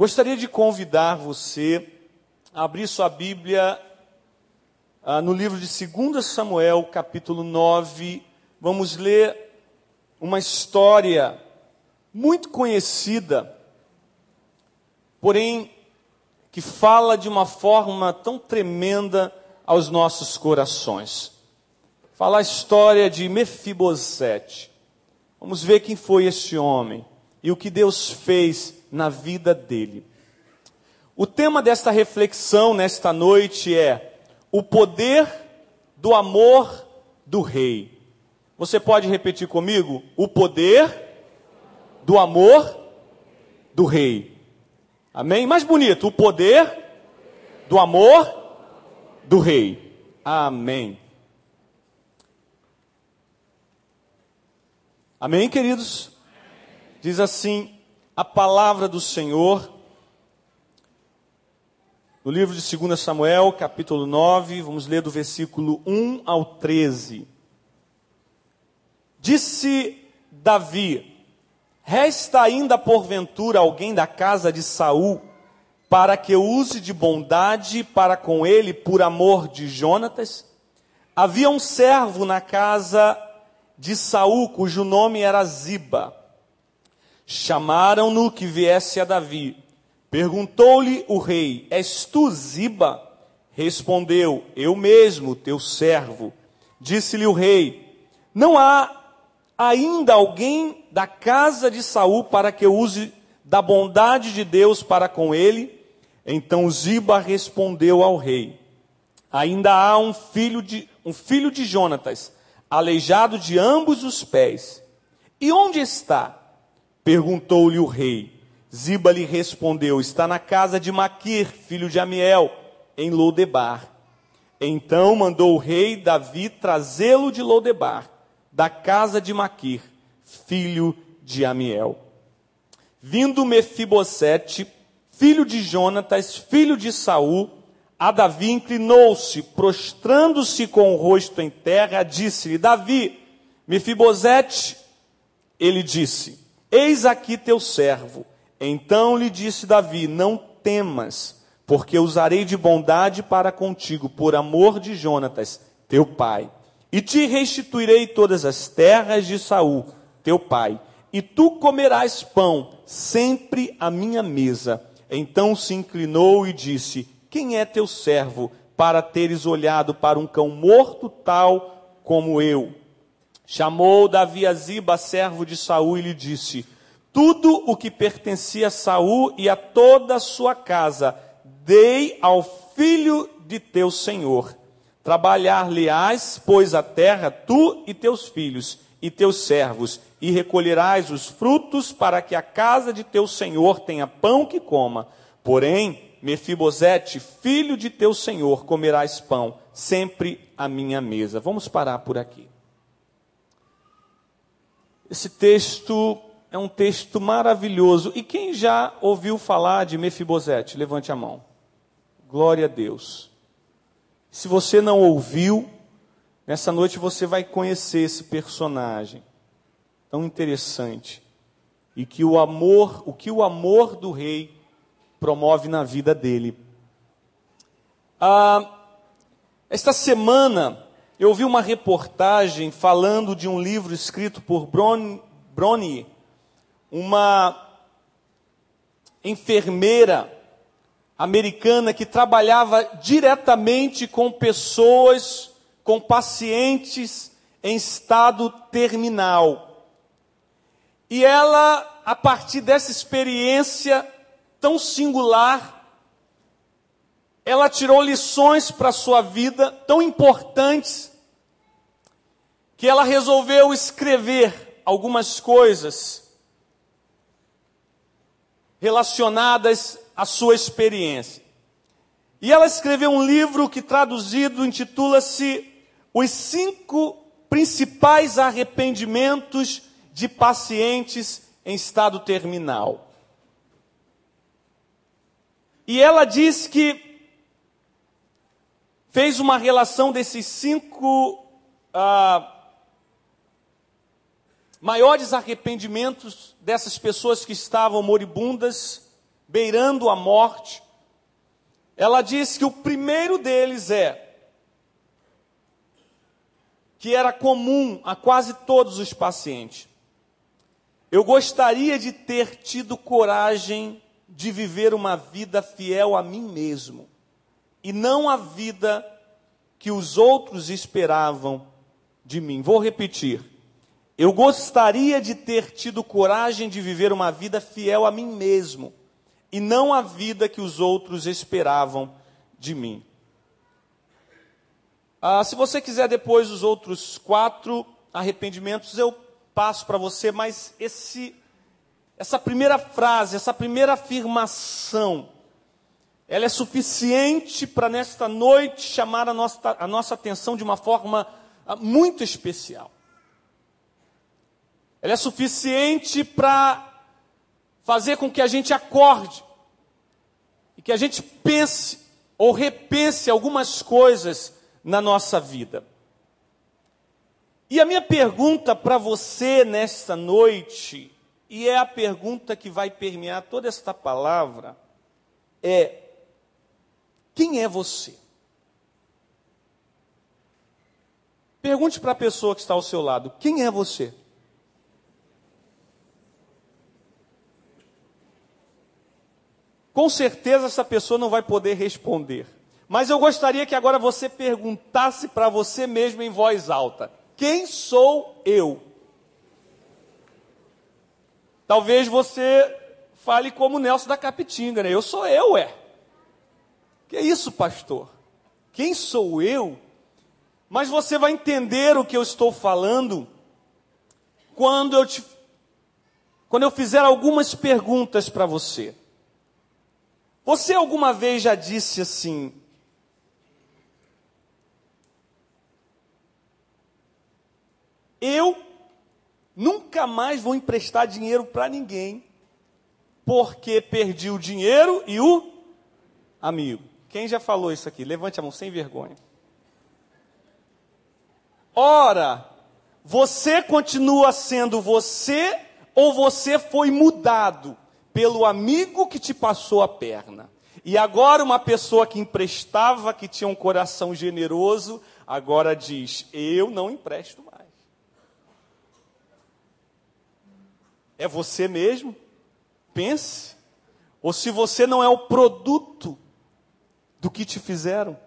Gostaria de convidar você a abrir sua Bíblia ah, no livro de 2 Samuel, capítulo 9. Vamos ler uma história muito conhecida, porém que fala de uma forma tão tremenda aos nossos corações. Fala a história de Mefibosete. Vamos ver quem foi esse homem e o que Deus fez na vida dele. O tema desta reflexão nesta noite é o poder do amor do rei. Você pode repetir comigo? O poder do amor do rei. Amém? Mais bonito, o poder do amor do rei. Amém. Amém, queridos? Diz assim a palavra do Senhor no livro de 2 Samuel, capítulo 9, vamos ler do versículo 1 ao 13. Disse Davi: Resta ainda porventura alguém da casa de Saul para que use de bondade para com ele por amor de Jonatas? Havia um servo na casa de Saul cujo nome era Ziba. Chamaram-no que viesse a Davi. Perguntou-lhe o rei: És tu Ziba? Respondeu: Eu mesmo, teu servo. Disse-lhe o rei: Não há ainda alguém da casa de Saul para que eu use da bondade de Deus para com ele? Então Ziba respondeu ao rei: Ainda há um filho de um filho de Jonatas, aleijado de ambos os pés. E onde está? Perguntou-lhe o rei. Ziba lhe respondeu: Está na casa de Maquir, filho de Amiel, em Lodebar. Então mandou o rei Davi trazê-lo de Lodebar, da casa de Maquir, filho de Amiel. Vindo Mefibosete, filho de Jonatas, filho de Saul, a Davi inclinou-se, prostrando-se com o rosto em terra, disse-lhe: Davi, Mefibosete, ele disse: Eis aqui teu servo. Então lhe disse Davi: Não temas, porque usarei de bondade para contigo, por amor de Jonatas, teu pai. E te restituirei todas as terras de Saul, teu pai, e tu comerás pão sempre à minha mesa. Então se inclinou e disse: Quem é teu servo para teres olhado para um cão morto tal como eu? Chamou Davi a Ziba, servo de Saul, e lhe disse: Tudo o que pertencia a Saul e a toda a sua casa, dei ao filho de teu senhor. Trabalhar-lhe-ás, pois, a terra, tu e teus filhos e teus servos, e recolherás os frutos para que a casa de teu senhor tenha pão que coma. Porém, Mefibosete, filho de teu senhor, comerás pão sempre à minha mesa. Vamos parar por aqui. Esse texto é um texto maravilhoso. E quem já ouviu falar de Mefibosete? Levante a mão. Glória a Deus. Se você não ouviu, nessa noite você vai conhecer esse personagem tão interessante e que o amor, o que o amor do rei promove na vida dele. Ah, esta semana eu ouvi uma reportagem falando de um livro escrito por Brony, uma enfermeira americana que trabalhava diretamente com pessoas, com pacientes em estado terminal. E ela, a partir dessa experiência tão singular, ela tirou lições para a sua vida tão importantes que ela resolveu escrever algumas coisas relacionadas à sua experiência. E ela escreveu um livro que traduzido intitula-se Os cinco principais arrependimentos de pacientes em estado terminal. E ela diz que fez uma relação desses cinco ah, maiores arrependimentos dessas pessoas que estavam moribundas beirando a morte, ela diz que o primeiro deles é que era comum a quase todos os pacientes. Eu gostaria de ter tido coragem de viver uma vida fiel a mim mesmo e não a vida que os outros esperavam de mim. Vou repetir. Eu gostaria de ter tido coragem de viver uma vida fiel a mim mesmo e não a vida que os outros esperavam de mim. Ah, se você quiser depois os outros quatro arrependimentos, eu passo para você, mas esse, essa primeira frase, essa primeira afirmação, ela é suficiente para nesta noite chamar a nossa, a nossa atenção de uma forma ah, muito especial. Ela é suficiente para fazer com que a gente acorde e que a gente pense ou repense algumas coisas na nossa vida. E a minha pergunta para você nesta noite, e é a pergunta que vai permear toda esta palavra, é: quem é você? Pergunte para a pessoa que está ao seu lado: quem é você? Com certeza essa pessoa não vai poder responder. Mas eu gostaria que agora você perguntasse para você mesmo em voz alta: quem sou eu? Talvez você fale como Nelson da Capitinga, né? Eu sou eu, é. Que é isso, pastor? Quem sou eu? Mas você vai entender o que eu estou falando quando eu te quando eu fizer algumas perguntas para você. Você alguma vez já disse assim: Eu nunca mais vou emprestar dinheiro para ninguém, porque perdi o dinheiro e o amigo. Quem já falou isso aqui? Levante a mão sem vergonha. Ora, você continua sendo você ou você foi mudado pelo amigo que te passou a perna? E agora uma pessoa que emprestava, que tinha um coração generoso, agora diz: Eu não empresto mais. É você mesmo? Pense. Ou se você não é o produto do que te fizeram.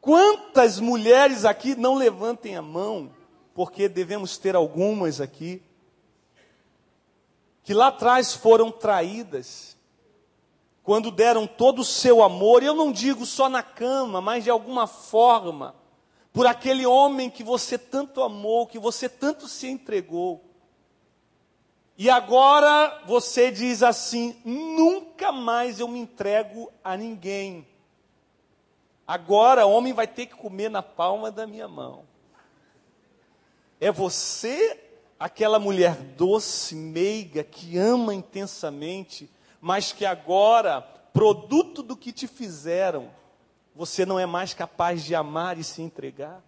Quantas mulheres aqui não levantem a mão, porque devemos ter algumas aqui, que lá atrás foram traídas, quando deram todo o seu amor, eu não digo só na cama, mas de alguma forma, por aquele homem que você tanto amou, que você tanto se entregou. E agora você diz assim: nunca mais eu me entrego a ninguém. Agora o homem vai ter que comer na palma da minha mão. É você, aquela mulher doce, meiga, que ama intensamente, mas que agora, produto do que te fizeram, você não é mais capaz de amar e se entregar.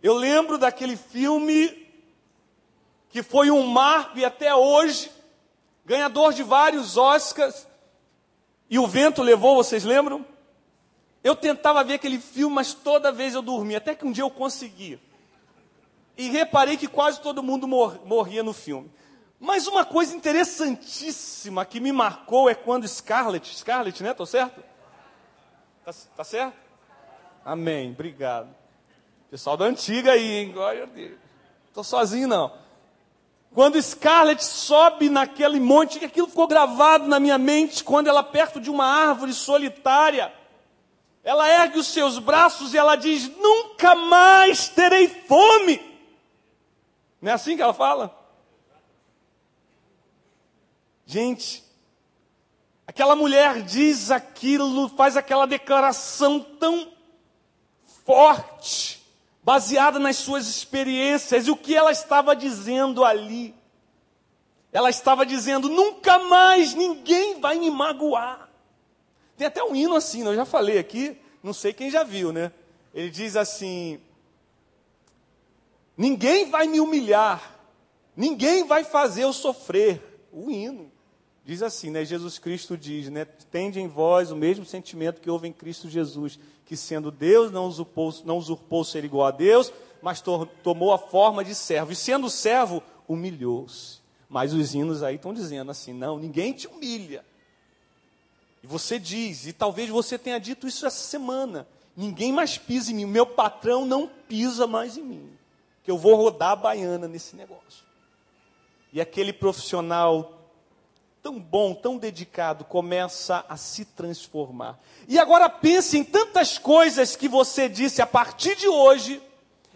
Eu lembro daquele filme que foi um marco e até hoje, ganhador de vários Oscars, e o vento levou, vocês lembram? Eu tentava ver aquele filme, mas toda vez eu dormia, até que um dia eu consegui. E reparei que quase todo mundo mor morria no filme. Mas uma coisa interessantíssima que me marcou é quando Scarlett, Scarlett, né? Tô certo? Tá, tá certo? Amém, obrigado. Pessoal da antiga aí, hein? Glória a Deus. Tô sozinho não. Quando Scarlett sobe naquele monte, que aquilo ficou gravado na minha mente, quando ela perto de uma árvore solitária, ela ergue os seus braços e ela diz: Nunca mais terei fome. Não é assim que ela fala? Gente, aquela mulher diz aquilo, faz aquela declaração tão forte baseada nas suas experiências. E o que ela estava dizendo ali? Ela estava dizendo: nunca mais ninguém vai me magoar. Tem até um hino assim, né? eu já falei aqui, não sei quem já viu, né? Ele diz assim: ninguém vai me humilhar, ninguém vai fazer eu sofrer, O hino. Diz assim, né? Jesus Cristo diz, né? Tende em vós o mesmo sentimento que houve em Cristo Jesus, que sendo Deus não usurpou, não usurpou ser igual a Deus, mas to tomou a forma de servo. E sendo servo, humilhou-se. Mas os hinos aí estão dizendo assim: não, ninguém te humilha. E você diz, e talvez você tenha dito isso essa semana: ninguém mais pisa em mim, meu patrão não pisa mais em mim, que eu vou rodar a baiana nesse negócio. E aquele profissional tão bom, tão dedicado, começa a se transformar. E agora pense em tantas coisas que você disse a partir de hoje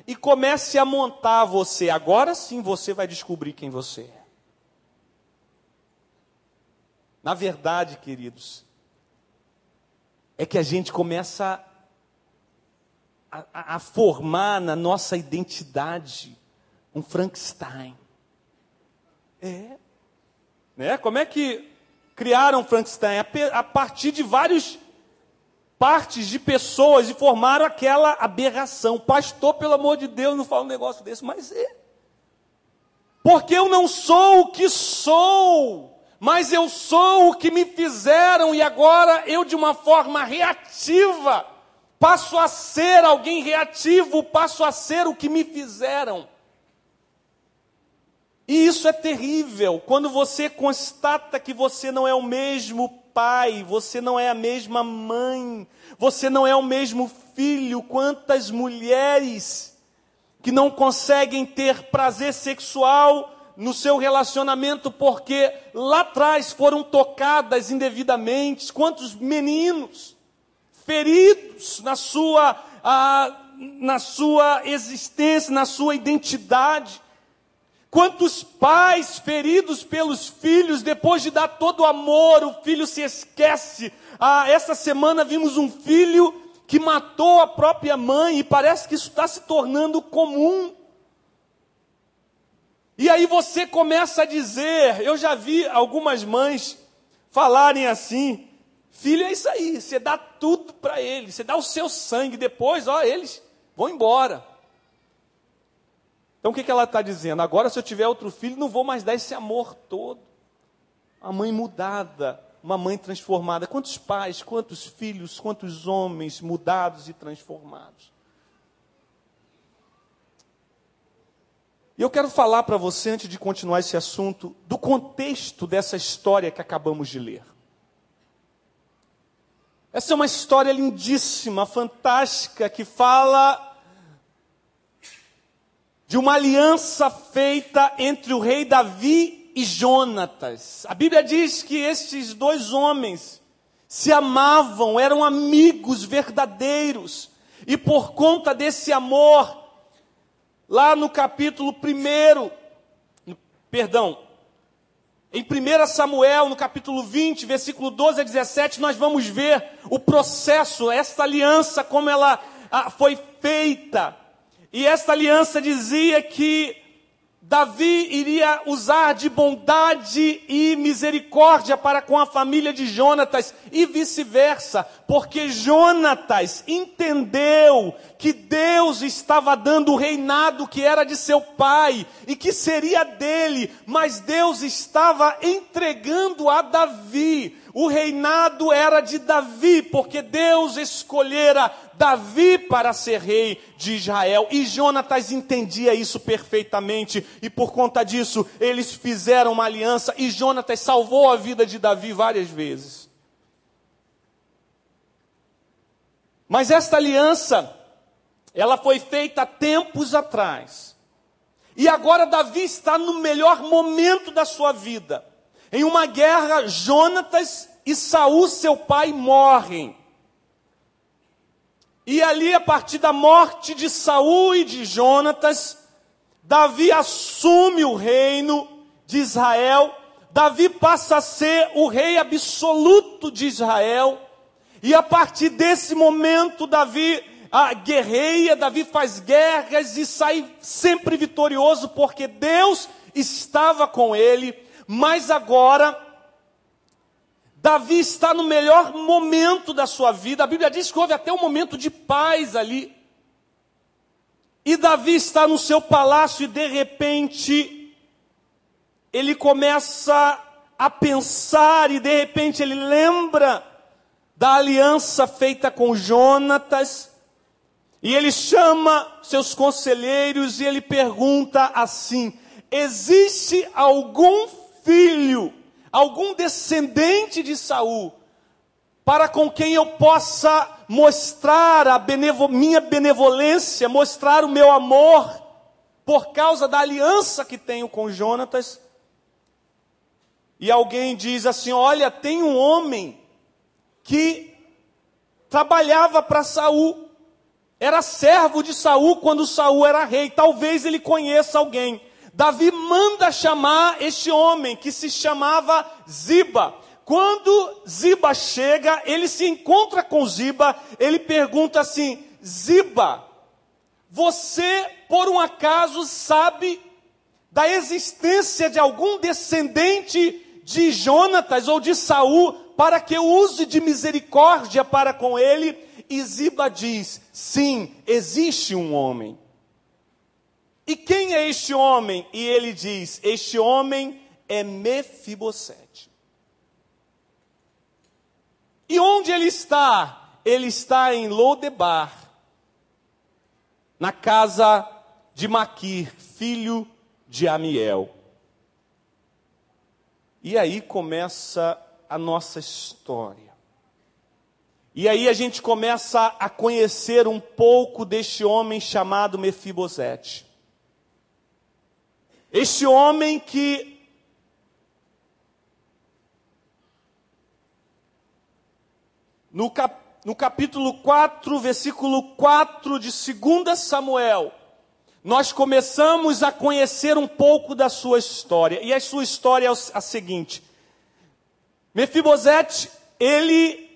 e comece a montar você. Agora sim você vai descobrir quem você é. Na verdade, queridos, é que a gente começa a, a, a formar na nossa identidade um Frankenstein. É. Né? Como é que criaram Frankenstein? A partir de várias partes de pessoas e formaram aquela aberração. Pastor, pelo amor de Deus, não fala um negócio desse, mas é. Porque eu não sou o que sou, mas eu sou o que me fizeram e agora eu, de uma forma reativa, passo a ser alguém reativo, passo a ser o que me fizeram. E isso é terrível, quando você constata que você não é o mesmo pai, você não é a mesma mãe, você não é o mesmo filho. Quantas mulheres que não conseguem ter prazer sexual no seu relacionamento porque lá atrás foram tocadas indevidamente, quantos meninos feridos na sua, ah, na sua existência, na sua identidade. Quantos pais feridos pelos filhos, depois de dar todo o amor, o filho se esquece. Ah, essa semana vimos um filho que matou a própria mãe, e parece que isso está se tornando comum. E aí você começa a dizer, eu já vi algumas mães falarem assim: filho, é isso aí, você dá tudo para ele, você dá o seu sangue, depois, ó, eles vão embora. Então o que, que ela está dizendo? Agora, se eu tiver outro filho, não vou mais dar esse amor todo. A mãe mudada, uma mãe transformada. Quantos pais, quantos filhos, quantos homens mudados e transformados? E eu quero falar para você, antes de continuar esse assunto, do contexto dessa história que acabamos de ler. Essa é uma história lindíssima, fantástica, que fala de uma aliança feita entre o rei Davi e Jonatas. A Bíblia diz que estes dois homens se amavam, eram amigos verdadeiros, e por conta desse amor, lá no capítulo 1, perdão, em 1 Samuel, no capítulo 20, versículo 12 a 17, nós vamos ver o processo, essa aliança, como ela ah, foi feita. E esta aliança dizia que Davi iria usar de bondade e misericórdia para com a família de Jonatas e vice-versa, porque Jonatas entendeu que Deus estava dando o reinado que era de seu pai e que seria dele, mas Deus estava entregando a Davi. O reinado era de Davi, porque Deus escolhera Davi para ser rei de Israel. E Jonatas entendia isso perfeitamente, e por conta disso, eles fizeram uma aliança, e Jonatas salvou a vida de Davi várias vezes. Mas esta aliança, ela foi feita tempos atrás. E agora Davi está no melhor momento da sua vida. Em uma guerra, Jonatas e Saul, seu pai, morrem. E ali, a partir da morte de Saul e de Jonatas, Davi assume o reino de Israel. Davi passa a ser o rei absoluto de Israel. E a partir desse momento, Davi a, guerreia, Davi faz guerras e sai sempre vitorioso, porque Deus estava com ele. Mas agora, Davi está no melhor momento da sua vida. A Bíblia diz que houve até um momento de paz ali. E Davi está no seu palácio e de repente ele começa a pensar e de repente ele lembra da aliança feita com Jonatas, e ele chama seus conselheiros e ele pergunta assim: existe algum filho, algum descendente de Saul, para com quem eu possa mostrar a benevo minha benevolência, mostrar o meu amor, por causa da aliança que tenho com Jonatas? E alguém diz assim: Olha, tem um homem que trabalhava para Saul, era servo de Saul quando Saul era rei. Talvez ele conheça alguém. Davi manda chamar este homem que se chamava Ziba. Quando Ziba chega, ele se encontra com Ziba, ele pergunta assim: Ziba, você por um acaso sabe da existência de algum descendente de Jonatas ou de Saul para que eu use de misericórdia para com ele. E Ziba diz: sim, existe um homem. E quem é este homem? E ele diz: este homem é Mefibosete. E onde ele está? Ele está em Lodebar, na casa de Maquir, filho de Amiel. E aí começa a nossa história. E aí a gente começa a conhecer um pouco deste homem chamado Mefibosete. Este homem que no, cap, no capítulo 4, versículo 4 de 2 Samuel, nós começamos a conhecer um pouco da sua história. E a sua história é a seguinte: Mefibosete, ele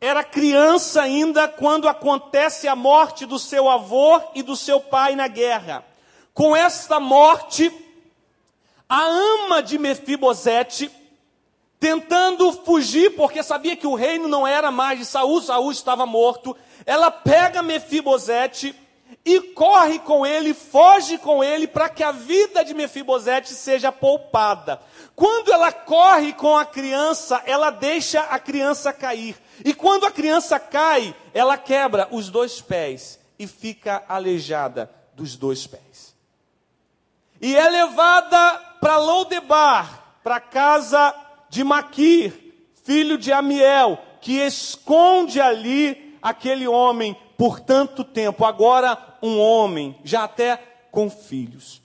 era criança ainda quando acontece a morte do seu avô e do seu pai na guerra. Com esta morte, a ama de Mefibosete, tentando fugir, porque sabia que o reino não era mais de Saul, Saul estava morto, ela pega Mefibosete e corre com ele, foge com ele, para que a vida de Mefibosete seja poupada. Quando ela corre com a criança, ela deixa a criança cair. E quando a criança cai, ela quebra os dois pés e fica aleijada dos dois pés. E é levada para Loudebar, para casa de Maquir, filho de Amiel, que esconde ali aquele homem por tanto tempo, agora um homem, já até com filhos.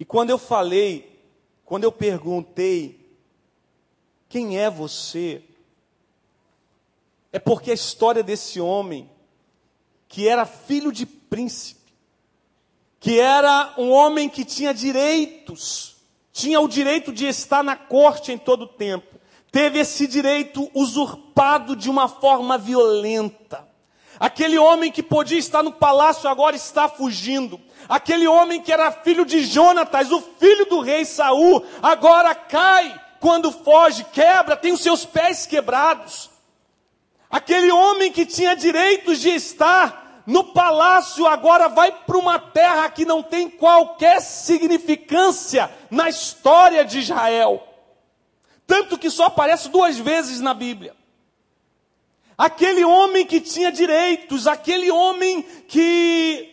E quando eu falei, quando eu perguntei, quem é você? É porque a história desse homem, que era filho de príncipe, que era um homem que tinha direitos, tinha o direito de estar na corte em todo o tempo, teve esse direito usurpado de uma forma violenta. Aquele homem que podia estar no palácio agora está fugindo. Aquele homem que era filho de Jonatas, o filho do rei Saul, agora cai quando foge, quebra, tem os seus pés quebrados. Aquele homem que tinha direitos de estar no palácio agora vai para uma terra que não tem qualquer significância na história de Israel. Tanto que só aparece duas vezes na Bíblia. Aquele homem que tinha direitos, aquele homem que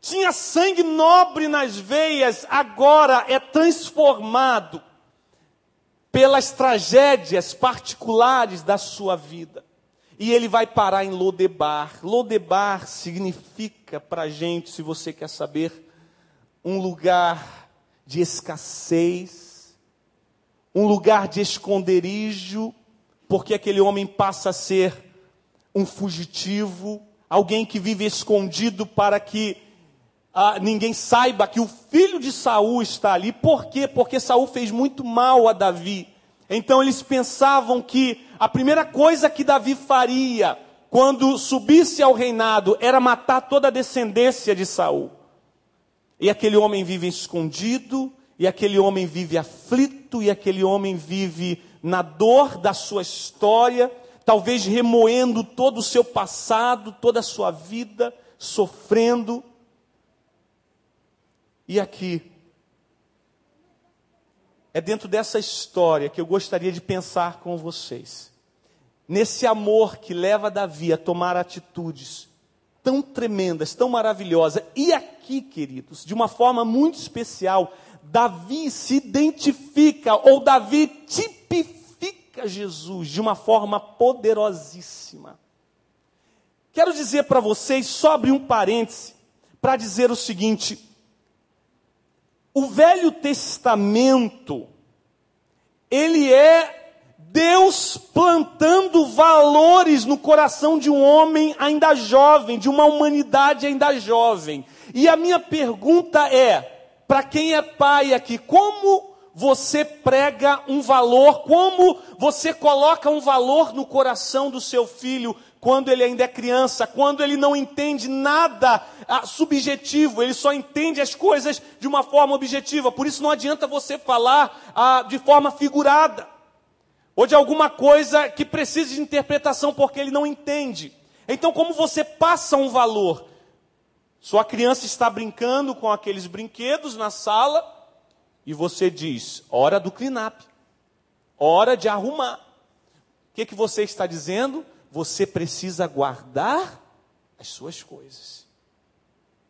tinha sangue nobre nas veias, agora é transformado pelas tragédias particulares da sua vida. E ele vai parar em Lodebar. Lodebar significa para gente, se você quer saber, um lugar de escassez, um lugar de esconderijo, porque aquele homem passa a ser um fugitivo, alguém que vive escondido para que ah, ninguém saiba que o filho de Saul está ali. Por quê? Porque Saul fez muito mal a Davi. Então eles pensavam que a primeira coisa que Davi faria quando subisse ao reinado era matar toda a descendência de Saul. E aquele homem vive escondido, e aquele homem vive aflito, e aquele homem vive na dor da sua história, talvez remoendo todo o seu passado, toda a sua vida, sofrendo. E aqui, é dentro dessa história que eu gostaria de pensar com vocês. Nesse amor que leva Davi a tomar atitudes tão tremendas, tão maravilhosas. E aqui, queridos, de uma forma muito especial, Davi se identifica, ou Davi tipifica Jesus de uma forma poderosíssima. Quero dizer para vocês, só abrir um parêntese, para dizer o seguinte: o Velho Testamento, ele é Deus plantando valores no coração de um homem ainda jovem, de uma humanidade ainda jovem. E a minha pergunta é: para quem é pai aqui, como você prega um valor, como você coloca um valor no coração do seu filho quando ele ainda é criança, quando ele não entende nada ah, subjetivo, ele só entende as coisas de uma forma objetiva. Por isso não adianta você falar ah, de forma figurada, ou de alguma coisa que precise de interpretação porque ele não entende. Então, como você passa um valor? Sua criança está brincando com aqueles brinquedos na sala e você diz: hora do clean-up, hora de arrumar. O que, que você está dizendo? Você precisa guardar as suas coisas.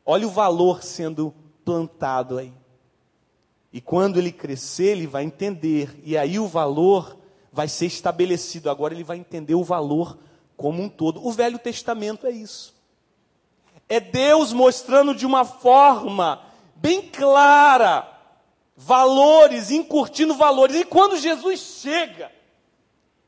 Olha o valor sendo plantado aí. E quando ele crescer, ele vai entender, e aí o valor vai ser estabelecido. Agora ele vai entender o valor como um todo. O Velho Testamento é isso. É Deus mostrando de uma forma bem clara valores, incutindo valores. E quando Jesus chega,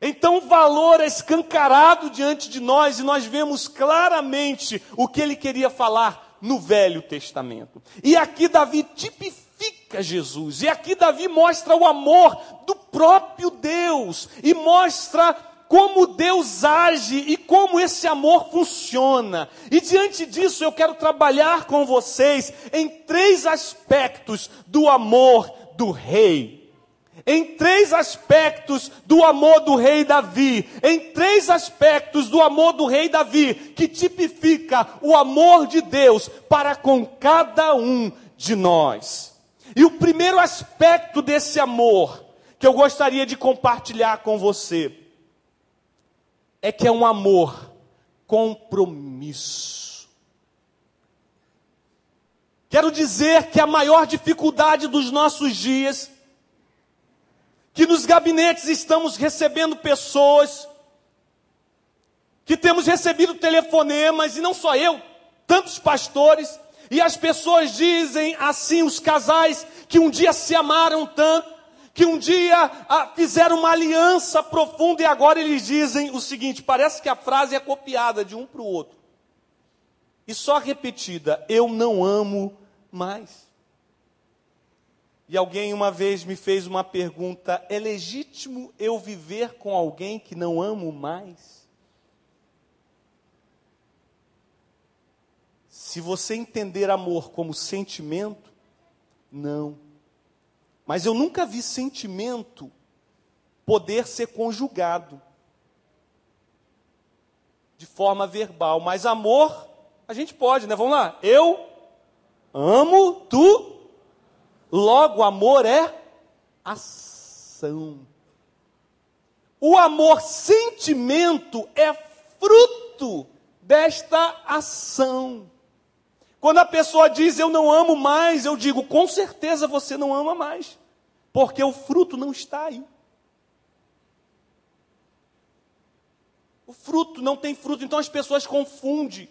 então o valor é escancarado diante de nós e nós vemos claramente o que ele queria falar no Velho Testamento. E aqui Davi tipifica Jesus, e aqui Davi mostra o amor do próprio Deus, e mostra como Deus age e como esse amor funciona. E diante disso eu quero trabalhar com vocês em três aspectos do amor do rei em três aspectos do amor do rei Davi, em três aspectos do amor do rei Davi, que tipifica o amor de Deus para com cada um de nós. E o primeiro aspecto desse amor que eu gostaria de compartilhar com você é que é um amor compromisso. Quero dizer que a maior dificuldade dos nossos dias que nos gabinetes estamos recebendo pessoas, que temos recebido telefonemas, e não só eu, tantos pastores, e as pessoas dizem assim, os casais que um dia se amaram tanto, que um dia ah, fizeram uma aliança profunda e agora eles dizem o seguinte: parece que a frase é copiada de um para o outro, e só repetida: eu não amo mais. E alguém uma vez me fez uma pergunta: é legítimo eu viver com alguém que não amo mais? Se você entender amor como sentimento, não. Mas eu nunca vi sentimento poder ser conjugado de forma verbal. Mas amor, a gente pode, né? Vamos lá. Eu amo, tu Logo, amor é ação. O amor sentimento é fruto desta ação. Quando a pessoa diz eu não amo mais, eu digo com certeza você não ama mais, porque o fruto não está aí. O fruto não tem fruto, então as pessoas confundem.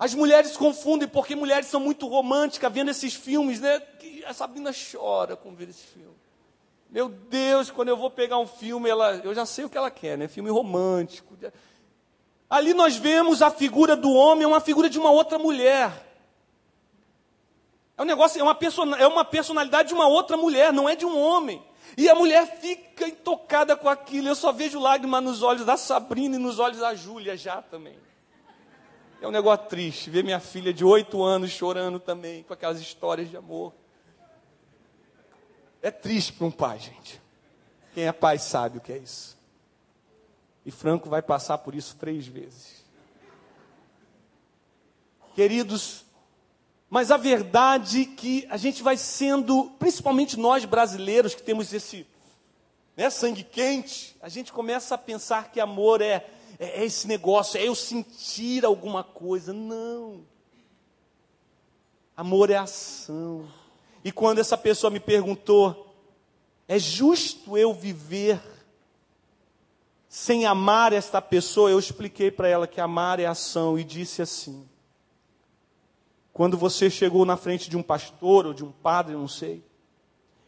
As mulheres confundem porque mulheres são muito românticas vendo esses filmes, né? Que a Sabrina chora com ver esse filme. Meu Deus, quando eu vou pegar um filme, ela, eu já sei o que ela quer, né? Filme romântico. Ali nós vemos a figura do homem, é uma figura de uma outra mulher. É um negócio, é uma, person, é uma personalidade de uma outra mulher, não é de um homem. E a mulher fica intocada com aquilo. Eu só vejo lágrimas nos olhos da Sabrina e nos olhos da Júlia já também. É um negócio triste ver minha filha de oito anos chorando também, com aquelas histórias de amor. É triste para um pai, gente. Quem é pai sabe o que é isso. E Franco vai passar por isso três vezes. Queridos, Mas a verdade que a gente vai sendo, principalmente nós brasileiros que temos esse né, sangue quente, a gente começa a pensar que amor é, é, é esse negócio, é eu sentir alguma coisa. Não. Amor é ação. E quando essa pessoa me perguntou, é justo eu viver sem amar esta pessoa? Eu expliquei para ela que amar é ação e disse assim: quando você chegou na frente de um pastor ou de um padre, não sei,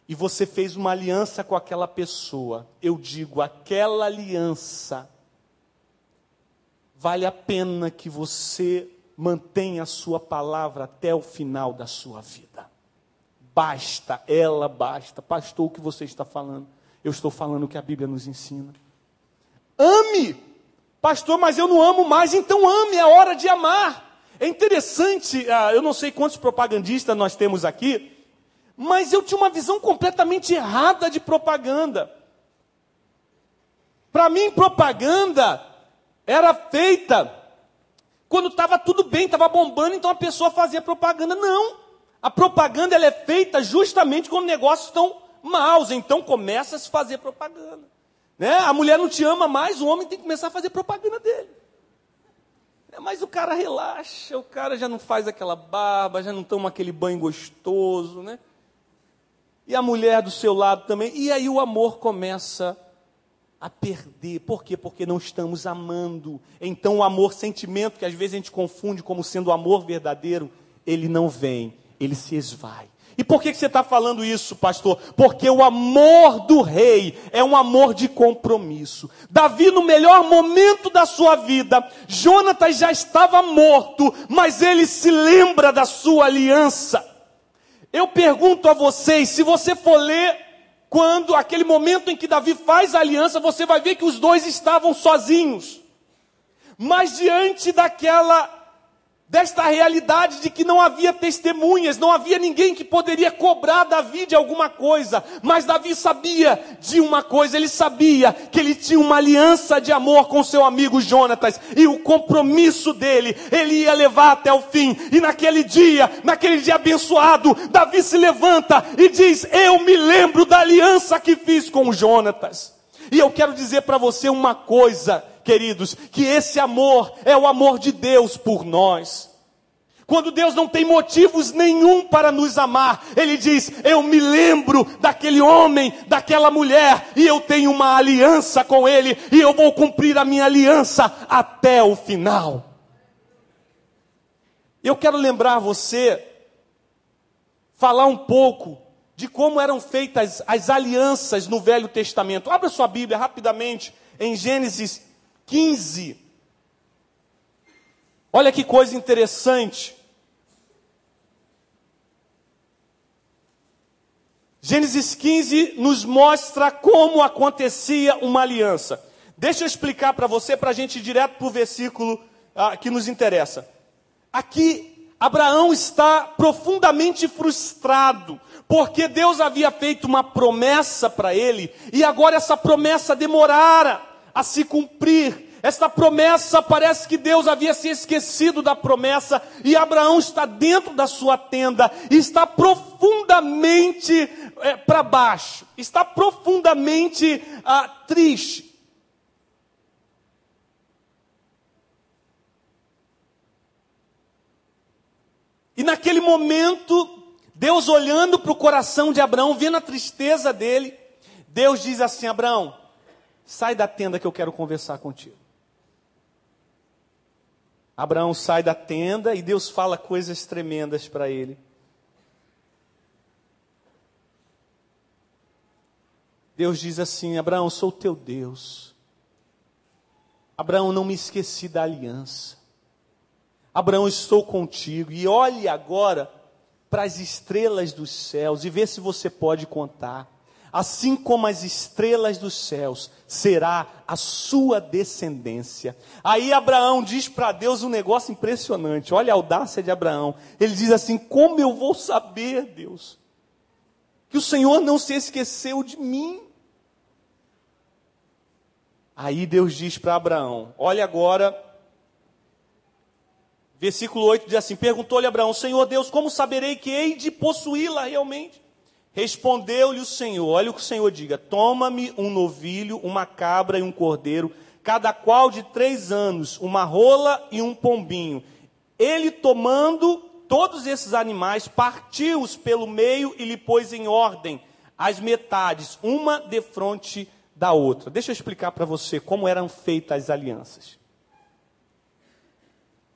e você fez uma aliança com aquela pessoa, eu digo, aquela aliança vale a pena que você mantenha a sua palavra até o final da sua vida. Basta, ela basta. Pastor, o que você está falando? Eu estou falando o que a Bíblia nos ensina. Ame! Pastor, mas eu não amo mais, então ame, é hora de amar. É interessante, ah, eu não sei quantos propagandistas nós temos aqui, mas eu tinha uma visão completamente errada de propaganda. Para mim, propaganda era feita quando estava tudo bem, estava bombando, então a pessoa fazia propaganda. Não. A propaganda ela é feita justamente quando negócios estão maus, então começa a se fazer propaganda. Né? A mulher não te ama mais, o homem tem que começar a fazer propaganda dele. É, mas o cara relaxa, o cara já não faz aquela barba, já não toma aquele banho gostoso, né? E a mulher do seu lado também. E aí o amor começa a perder. Por quê? Porque não estamos amando. Então o amor, sentimento, que às vezes a gente confunde como sendo o amor verdadeiro, ele não vem, ele se esvai. E por que, você está falando isso, pastor? Porque o amor do rei é um amor de compromisso. Davi, no melhor momento da sua vida, Jonatas já estava morto, mas ele se lembra da sua aliança. Eu pergunto a vocês, se você for ler, quando aquele momento em que Davi faz a aliança, você vai ver que os dois estavam sozinhos. Mas diante daquela desta realidade de que não havia testemunhas, não havia ninguém que poderia cobrar Davi de alguma coisa, mas Davi sabia de uma coisa, ele sabia que ele tinha uma aliança de amor com seu amigo Jonatas, e o compromisso dele, ele ia levar até o fim, e naquele dia, naquele dia abençoado, Davi se levanta e diz: Eu me lembro da aliança que fiz com Jonatas. E eu quero dizer para você uma coisa, queridos, que esse amor é o amor de Deus por nós. Quando Deus não tem motivos nenhum para nos amar, Ele diz: Eu me lembro daquele homem, daquela mulher, e eu tenho uma aliança com Ele, e eu vou cumprir a minha aliança até o final. Eu quero lembrar você, falar um pouco de como eram feitas as alianças no Velho Testamento. Abra sua Bíblia rapidamente em Gênesis 15. Olha que coisa interessante. Gênesis 15 nos mostra como acontecia uma aliança. Deixa eu explicar para você, para a gente ir direto para o versículo ah, que nos interessa. Aqui, Abraão está profundamente frustrado, porque Deus havia feito uma promessa para ele, e agora essa promessa demorara a se cumprir. Esta promessa, parece que Deus havia se esquecido da promessa, e Abraão está dentro da sua tenda, e está profundamente é, para baixo, está profundamente ah, triste. E naquele momento, Deus olhando para o coração de Abraão, vendo a tristeza dele, Deus diz assim: Abraão, Sai da tenda que eu quero conversar contigo. Abraão sai da tenda e Deus fala coisas tremendas para ele. Deus diz assim: Abraão, sou teu Deus. Abraão, não me esqueci da aliança. Abraão, estou contigo. E olhe agora para as estrelas dos céus e vê se você pode contar assim como as estrelas dos céus, será a sua descendência. Aí Abraão diz para Deus um negócio impressionante. Olha a audácia de Abraão. Ele diz assim: Como eu vou saber, Deus, que o Senhor não se esqueceu de mim? Aí Deus diz para Abraão: Olha agora, Versículo 8 diz assim: Perguntou-lhe Abraão, Senhor Deus, como saberei que hei de possuí-la realmente? Respondeu-lhe o Senhor: Olha o que o Senhor diga: Toma-me um novilho, uma cabra e um cordeiro, cada qual de três anos, uma rola e um pombinho. Ele tomando todos esses animais, partiu-os pelo meio e lhe pôs em ordem as metades, uma defronte da outra. Deixa eu explicar para você como eram feitas as alianças.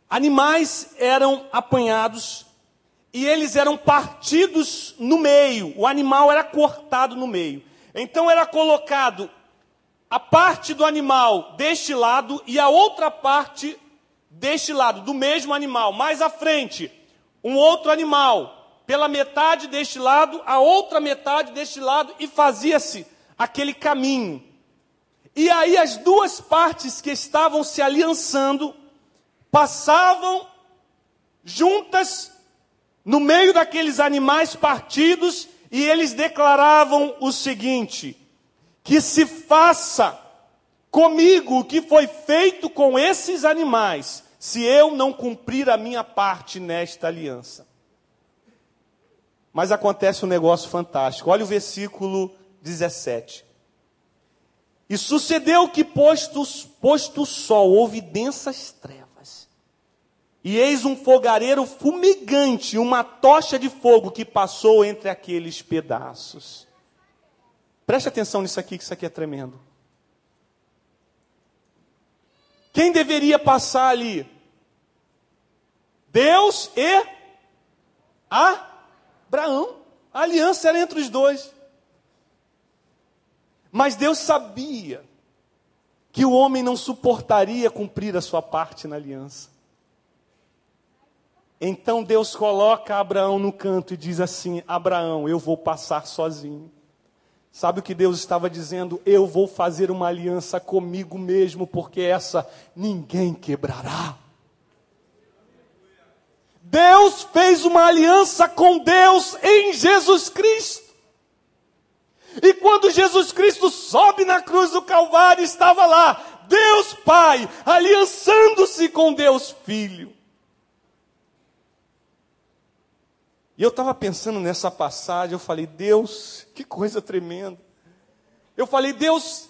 Animais eram apanhados e eles eram partidos no meio. O animal era cortado no meio. Então era colocado a parte do animal deste lado e a outra parte deste lado, do mesmo animal. Mais à frente, um outro animal. Pela metade deste lado, a outra metade deste lado, e fazia-se aquele caminho. E aí as duas partes que estavam se aliançando passavam juntas no meio daqueles animais partidos e eles declaravam o seguinte: que se faça comigo o que foi feito com esses animais, se eu não cumprir a minha parte nesta aliança. Mas acontece um negócio fantástico. Olha o versículo 17. E sucedeu que, posto, posto o sol, houve densas trevas e eis um fogareiro fumegante, uma tocha de fogo que passou entre aqueles pedaços. Preste atenção nisso aqui, que isso aqui é tremendo. Quem deveria passar ali? Deus e Abraão. A aliança era entre os dois. Mas Deus sabia que o homem não suportaria cumprir a sua parte na aliança. Então Deus coloca Abraão no canto e diz assim: Abraão, eu vou passar sozinho. Sabe o que Deus estava dizendo? Eu vou fazer uma aliança comigo mesmo, porque essa ninguém quebrará. Deus fez uma aliança com Deus em Jesus Cristo. E quando Jesus Cristo sobe na cruz do Calvário, estava lá Deus Pai aliançando-se com Deus Filho. E eu estava pensando nessa passagem, eu falei, Deus, que coisa tremenda. Eu falei, Deus,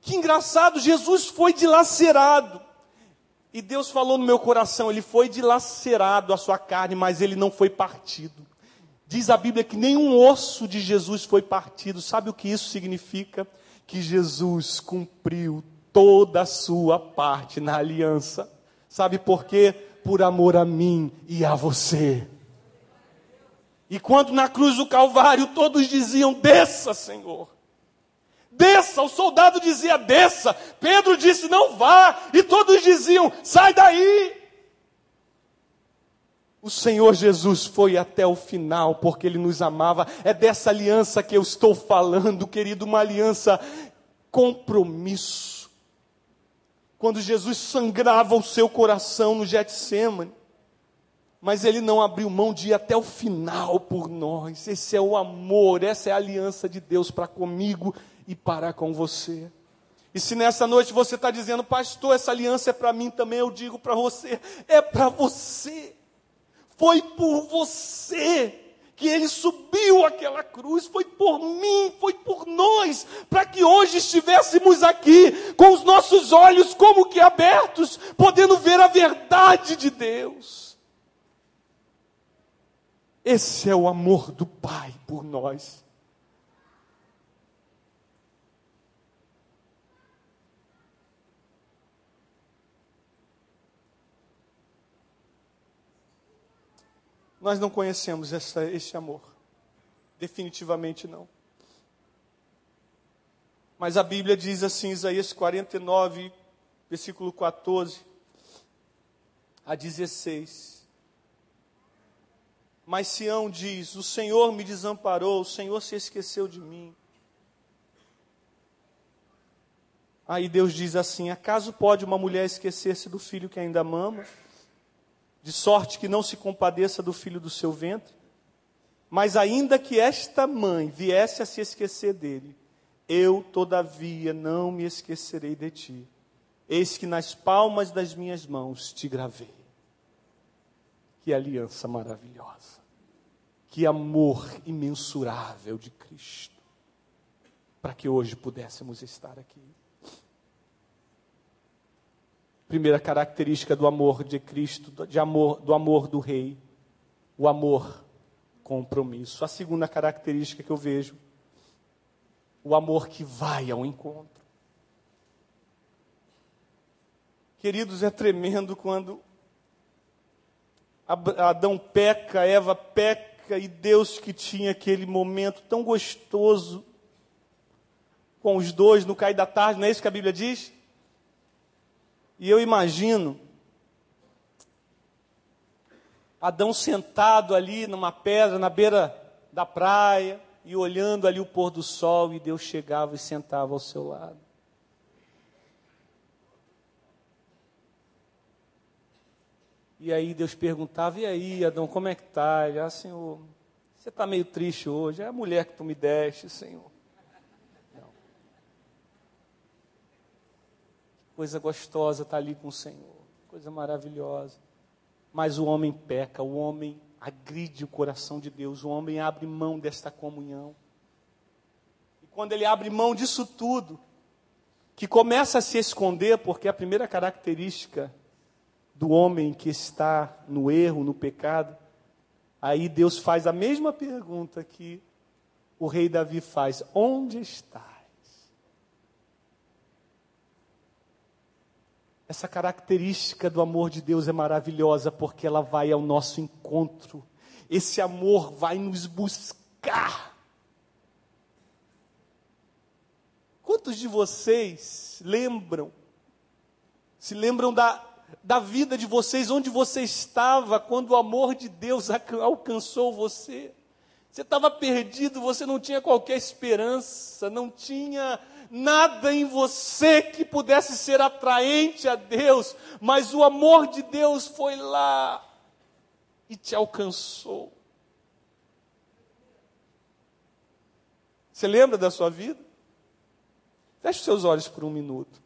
que engraçado, Jesus foi dilacerado. E Deus falou no meu coração, ele foi dilacerado a sua carne, mas ele não foi partido. Diz a Bíblia que nenhum osso de Jesus foi partido. Sabe o que isso significa? Que Jesus cumpriu toda a sua parte na aliança. Sabe por quê? Por amor a mim e a você. E quando na cruz do Calvário todos diziam: Desça, Senhor. Desça, o soldado dizia: Desça. Pedro disse: Não vá. E todos diziam: Sai daí. O Senhor Jesus foi até o final porque Ele nos amava. É dessa aliança que eu estou falando, querido, uma aliança compromisso. Quando Jesus sangrava o seu coração no Getsemane, mas ele não abriu mão de ir até o final por nós. Esse é o amor, essa é a aliança de Deus para comigo e para com você. E se nessa noite você está dizendo, pastor, essa aliança é para mim também, eu digo para você, é para você. Foi por você que ele subiu aquela cruz, foi por mim, foi por nós, para que hoje estivéssemos aqui com os nossos olhos como que abertos, podendo ver a verdade de Deus. Esse é o amor do Pai por nós. Nós não conhecemos essa, esse amor. Definitivamente não. Mas a Bíblia diz assim, Isaías 49, versículo 14 a 16. Mas Sião diz: O Senhor me desamparou, o Senhor se esqueceu de mim. Aí Deus diz assim: Acaso pode uma mulher esquecer-se do filho que ainda mama, de sorte que não se compadeça do filho do seu ventre? Mas ainda que esta mãe viesse a se esquecer dele, eu, todavia, não me esquecerei de ti. Eis que nas palmas das minhas mãos te gravei. Que aliança maravilhosa. Que amor imensurável de Cristo. Para que hoje pudéssemos estar aqui. Primeira característica do amor de Cristo, de amor, do amor do Rei, o amor compromisso. A segunda característica que eu vejo, o amor que vai ao encontro. Queridos, é tremendo quando Adão peca, Eva peca, e Deus que tinha aquele momento tão gostoso com os dois no cair da tarde, não é isso que a Bíblia diz? E eu imagino Adão sentado ali numa pedra, na beira da praia, e olhando ali o pôr do sol, e Deus chegava e sentava ao seu lado. E aí Deus perguntava, e aí, Adão, como é que tá? Ele, ah, Senhor, você está meio triste hoje, é a mulher que tu me deste, Senhor. coisa gostosa estar tá ali com o Senhor, coisa maravilhosa. Mas o homem peca, o homem agride o coração de Deus, o homem abre mão desta comunhão. E quando ele abre mão disso tudo, que começa a se esconder, porque a primeira característica do homem que está no erro, no pecado, aí Deus faz a mesma pergunta que o rei Davi faz: Onde está? Essa característica do amor de Deus é maravilhosa porque ela vai ao nosso encontro. Esse amor vai nos buscar. Quantos de vocês lembram, se lembram da, da vida de vocês, onde você estava quando o amor de Deus alcançou você? Você estava perdido, você não tinha qualquer esperança, não tinha nada em você que pudesse ser atraente a Deus, mas o amor de Deus foi lá e te alcançou. Você lembra da sua vida? Feche seus olhos por um minuto.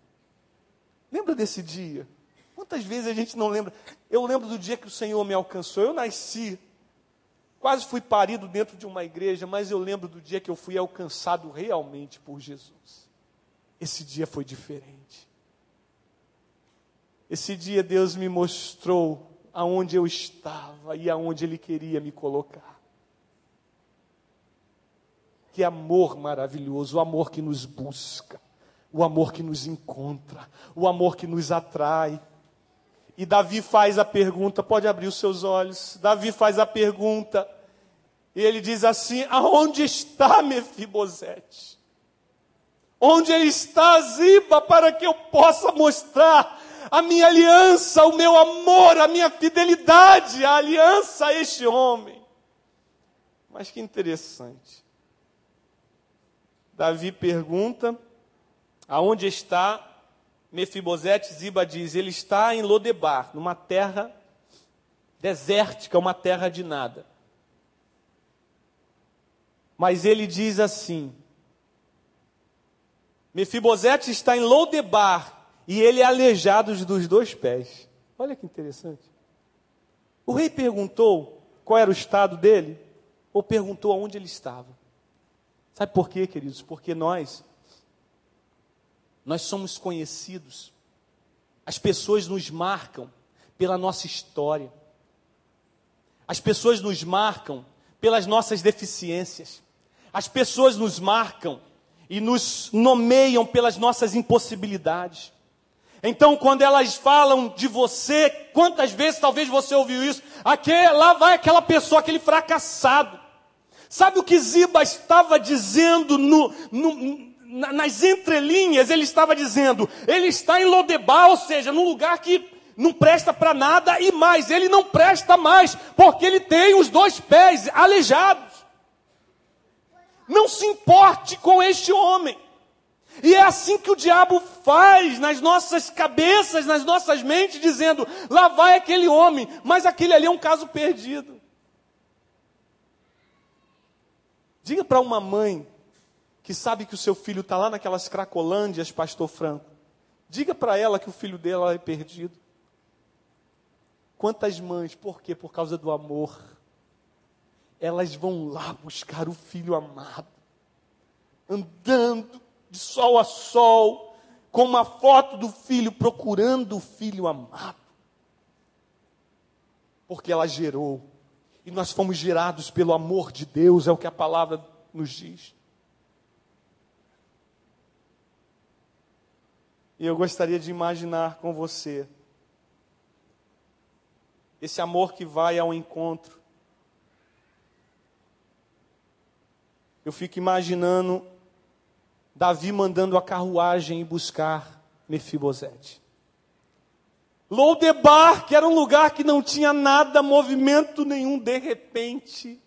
Lembra desse dia? Quantas vezes a gente não lembra? Eu lembro do dia que o Senhor me alcançou. Eu nasci, quase fui parido dentro de uma igreja, mas eu lembro do dia que eu fui alcançado realmente por Jesus. Esse dia foi diferente. Esse dia Deus me mostrou aonde eu estava e aonde Ele queria me colocar. Que amor maravilhoso, o amor que nos busca, o amor que nos encontra, o amor que nos atrai. E Davi faz a pergunta, pode abrir os seus olhos. Davi faz a pergunta, e ele diz assim: Aonde está Mefibosete? Onde está, Ziba, para que eu possa mostrar a minha aliança, o meu amor, a minha fidelidade, a aliança a este homem. Mas que interessante. Davi pergunta: aonde está Mefibosete? Ziba diz: ele está em Lodebar, numa terra desértica, uma terra de nada. Mas ele diz assim: Mefibosete está em Lodebar e ele é aleijado dos dois pés. Olha que interessante. O rei perguntou qual era o estado dele, ou perguntou aonde ele estava. Sabe por quê, queridos? Porque nós, nós somos conhecidos, as pessoas nos marcam pela nossa história, as pessoas nos marcam pelas nossas deficiências, as pessoas nos marcam e nos nomeiam pelas nossas impossibilidades. Então, quando elas falam de você, quantas vezes talvez você ouviu isso? Aquele, lá vai aquela pessoa, aquele fracassado. Sabe o que Ziba estava dizendo no, no, nas entrelinhas? Ele estava dizendo, ele está em Lodebar, ou seja, num lugar que não presta para nada e mais, ele não presta mais, porque ele tem os dois pés aleijados. Não se importe com este homem. E é assim que o diabo faz nas nossas cabeças, nas nossas mentes, dizendo: lá vai aquele homem, mas aquele ali é um caso perdido. Diga para uma mãe que sabe que o seu filho está lá naquelas cracolândias, pastor Franco. Diga para ela que o filho dela é perdido. quantas mães, por quê? Por causa do amor. Elas vão lá buscar o filho amado, andando de sol a sol, com uma foto do filho, procurando o filho amado. Porque ela gerou, e nós fomos gerados pelo amor de Deus, é o que a palavra nos diz. E eu gostaria de imaginar com você esse amor que vai ao encontro. Eu fico imaginando Davi mandando a carruagem ir buscar Mefibosete. Loudebar, que era um lugar que não tinha nada, movimento nenhum, de repente,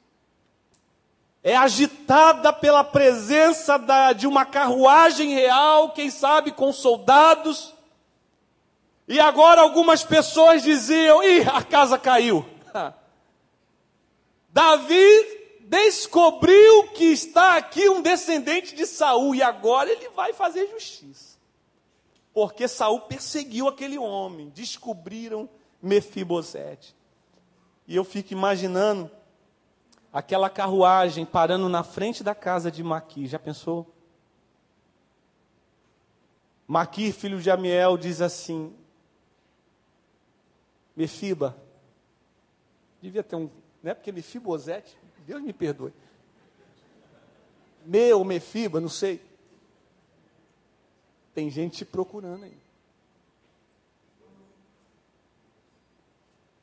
é agitada pela presença da, de uma carruagem real, quem sabe com soldados. E agora algumas pessoas diziam: ih, a casa caiu. Davi descobriu que está aqui um descendente de Saul e agora ele vai fazer justiça. Porque Saul perseguiu aquele homem, descobriram Mefibosete. E eu fico imaginando aquela carruagem parando na frente da casa de Maqui. Já pensou? Maqui, filho de Amiel, diz assim: Mefiba, devia ter um, não é porque Mefibosete, Deus me perdoe. Meu, Mefiba, não sei. Tem gente procurando aí.